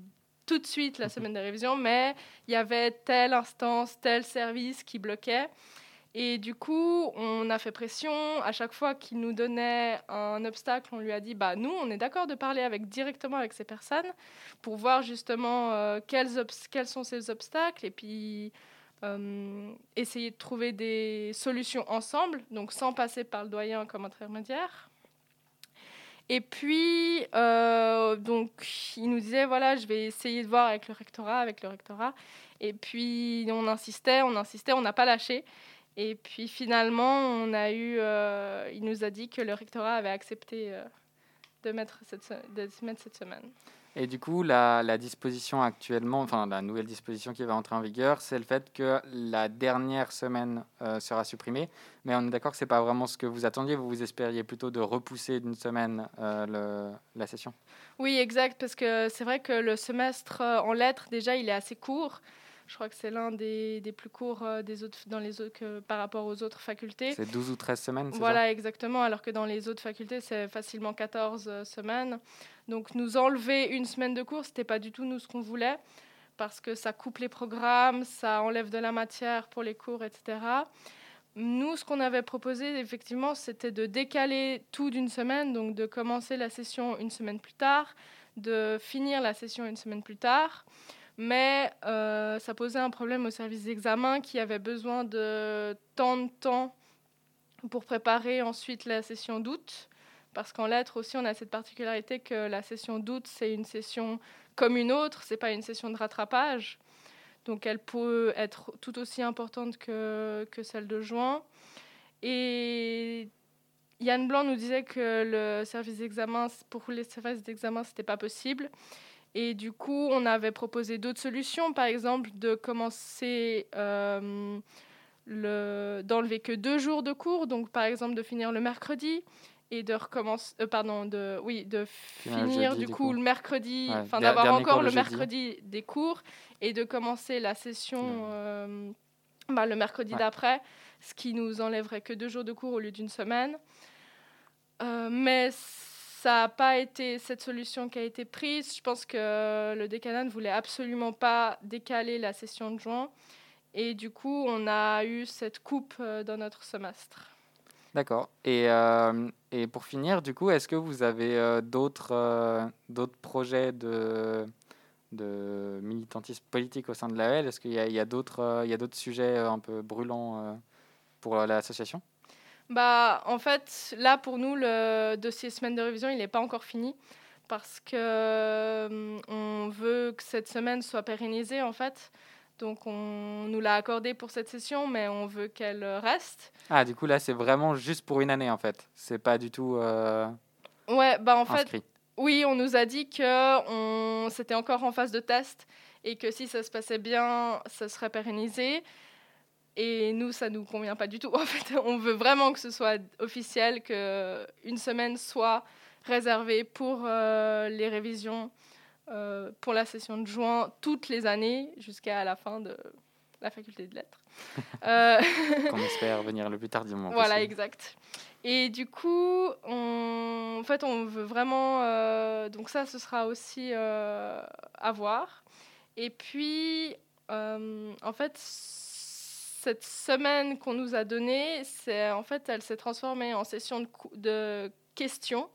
tout de suite la semaine de révision, mais il y avait telle instance, tel service qui bloquait. Et du coup, on a fait pression. À chaque fois qu'il nous donnait un obstacle, on lui a dit bah, nous, on est d'accord de parler directement avec ces personnes pour voir justement euh, quels, quels sont ces obstacles et puis euh, essayer de trouver des solutions ensemble, donc sans passer par le doyen comme intermédiaire. Et puis, euh, donc, il nous disait, voilà, je vais essayer de voir avec le rectorat, avec le rectorat. Et puis, on insistait, on insistait, on n'a pas lâché. Et puis, finalement, on a eu, euh, il nous a dit que le rectorat avait accepté euh, de, mettre cette, de mettre cette semaine. Et du coup, la, disposition actuellement, enfin la nouvelle disposition qui va entrer en vigueur, c'est le fait que la dernière semaine euh, sera supprimée. Mais on est d'accord que ce n'est pas vraiment ce que vous attendiez. Vous vous espériez plutôt de repousser d'une semaine euh, la session. Oui, exact, parce que c'est vrai que le semestre euh, en lettres, déjà, il est assez court. Je crois que c'est l'un des, des plus courts euh, des autres, dans les autres, que par rapport aux autres facultés. C'est 12 ou 13 semaines, c'est Voilà, exactement, alors que dans les autres facultés, c'est facilement 14 euh, semaines. Donc nous enlever une semaine de cours, c'était pas du tout nous ce qu'on voulait, parce que ça coupe les programmes, ça enlève de la matière pour les cours, etc. Nous, ce qu'on avait proposé, effectivement, c'était de décaler tout d'une semaine, donc de commencer la session une semaine plus tard, de finir la session une semaine plus tard. Mais euh, ça posait un problème au service d'examen qui avait besoin de tant de temps pour préparer ensuite la session d'août. Parce qu'en lettres aussi, on a cette particularité que la session d'août, c'est une session comme une autre, c'est pas une session de rattrapage. Donc elle peut être tout aussi importante que, que celle de juin. Et Yann Blanc nous disait que le service d'examen, pour les services d'examen, c'était pas possible. Et du coup, on avait proposé d'autres solutions, par exemple de commencer euh, le- d'enlever que deux jours de cours, donc par exemple de finir le mercredi et de recommencer, euh, pardon, de oui, de Finir jeudi, du coup, le mercredi, enfin d'avoir encore le, mercredi des cours et de commencer la session euh, bah, le mercredi Ouais. d'après, ce qui nous enlèverait que deux jours de cours au lieu d'une semaine. Mais ça n'a pas été cette solution qui a été prise. Je pense que le décanat ne voulait absolument pas décaler la session de juin. Et du coup, on a eu cette coupe euh, dans notre semestre. D'accord. Et, euh, et pour finir, du coup, est-ce que vous avez euh, d'autres d'autres projets de, de militantisme politique au sein de l'AL Est-ce qu'il y a, a d'autres sujets un peu brûlants pour l'association? Bah, en fait, là, pour nous, le dossier semaine de révision, il n'est pas encore fini parce que euh, on veut que cette semaine soit pérennisée, en fait. Donc, on nous l'a accordé pour cette session, mais on veut qu'elle reste. Ah, du coup, là, c'est vraiment juste pour une année, en fait. C'est pas du tout euh, Ouais, bah, en fait, inscrit. oui, on nous a dit que on... c'était encore en phase de test et que si ça se passait bien, ça serait pérennisé. Et nous, ça nous convient pas du tout. En fait, on veut vraiment que ce soit officiel, que une semaine soit réservée pour euh, les révisions euh, pour la session de juin toutes les années jusqu'à la fin de la faculté de lettres. Euh, Qu'on espère venir le plus tardivement voilà, possible. exact. Et du coup, on, en fait, on veut vraiment. euh, donc, ça, ce sera aussi euh, à voir. Et puis, euh, en fait, cette semaine qu'on nous a donnée, en fait, elle s'est transformée en session de, questions.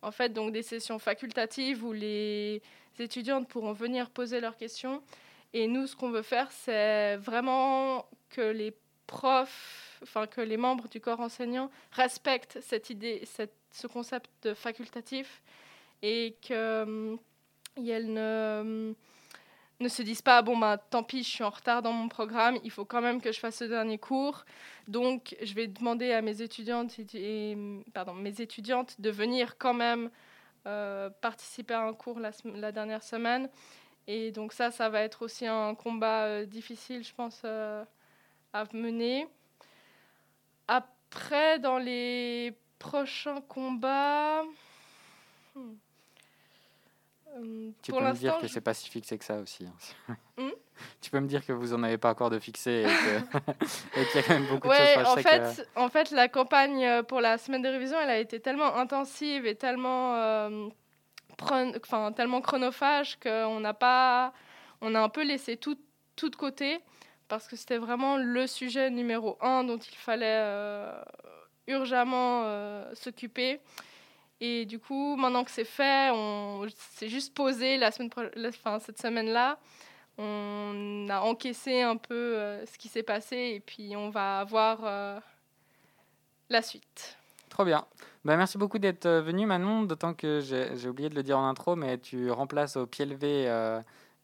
En fait, donc des sessions facultatives où les étudiantes pourront venir poser leurs questions. Et nous, ce qu'on veut faire, c'est vraiment que les profs, enfin que les membres du corps enseignant respectent cette idée, ce concept de facultatif et que hum, ne, hum, ne se disent pas bon bah tant pis, je suis en retard dans mon programme, il faut quand même que je fasse ce dernier cours. Donc je vais demander à mes étudiantes de venir quand même euh, participer à un cours la dernière semaine. Et donc ça, ça va être aussi un combat euh, difficile, je pense, euh, à mener. Après, dans les prochains combats... hmm. Euh, Tu pour peux me dire que je- c'est pas si fixé que ça aussi. hein. Hmm tu peux me dire que vous en avez pas encore de fixé et qu'il y a quand même beaucoup de choses. En fait, que- en fait, la campagne euh, pour la semaine de révision, elle a été tellement intensive et tellement, euh, enfin, tellement chronophage qu'on n'a pas, on a un peu laissé tout, tout de côté parce que c'était vraiment le sujet numéro un dont il fallait euh, urgemment euh, s'occuper. Et du coup, maintenant que c'est fait, on s'est juste posé la semaine, la- enfin, cette semaine-là. On a encaissé un peu euh, ce qui s'est passé et puis on va voir euh, la suite. Trop bien. Bah, merci beaucoup d'être euh, venu Manon, d'autant que j'ai oublié de le dire en intro, mais tu remplaces au pied levé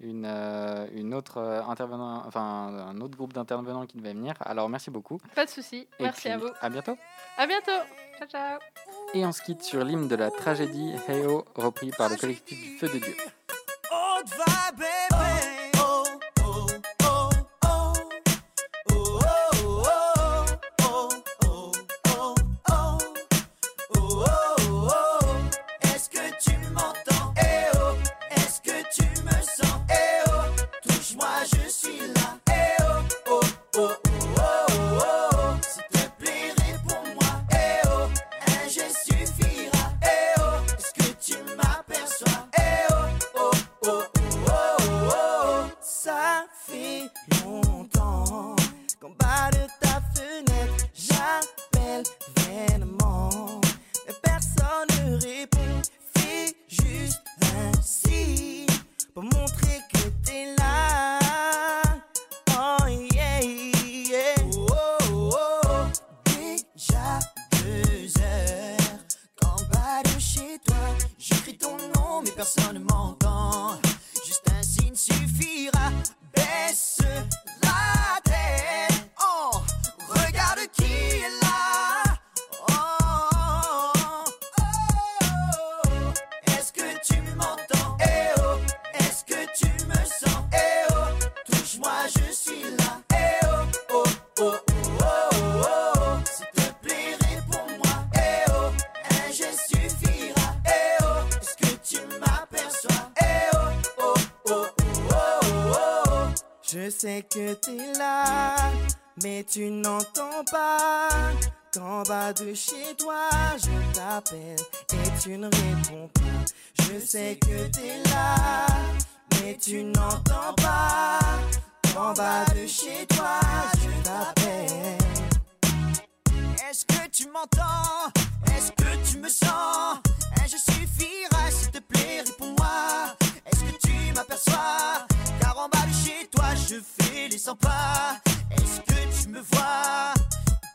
une, euh, une autre euh, intervenant, enfin un autre groupe d'intervenants qui devait venir. Alors merci beaucoup. Pas de souci. Merci puis, à vous. À bientôt. À bientôt. Ciao, ciao. Et on se quitte sur l'hymne de la tragédie Heyo, repris par le collectif du Feu de Dieu. Sais que t'es là, mais tu n'entends pas. Qu'en bas de chez toi, je t'appelle et tu ne réponds pas. Je sais que t'es là, mais tu n'entends pas. Qu'en bas de chez toi, je t'appelle. Est-ce que tu m'entends? Est-ce que tu me sens? Un je suffira, s'il te plaît, réponds-moi. Est-ce que tu m'aperçois? en bas de chez toi, je fais les 100 pas. Est-ce que tu me vois?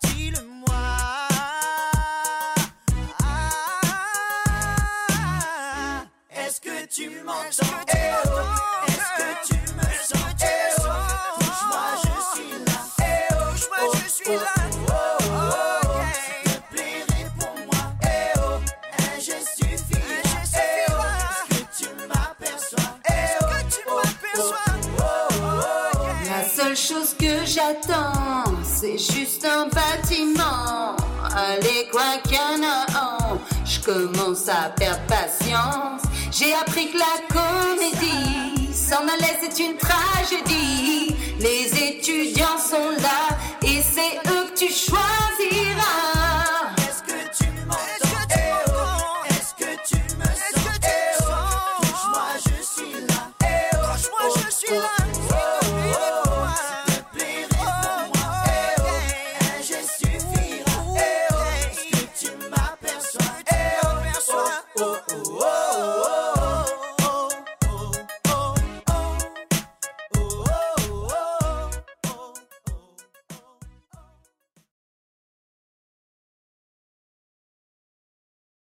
Dis-le-moi. Ah, est-ce que tu m'entends? Eh oh, Est-ce que tu me sens? Eh oh Touche-moi, je suis là. Eh oh, moi je suis là. J'attends, c'est juste un bâtiment. Allez, quoi un, je commence à perdre patience. J'ai appris que la comédie s'en aller, c'est une tragédie. Les étudiants sont là et c'est eux que tu choisis.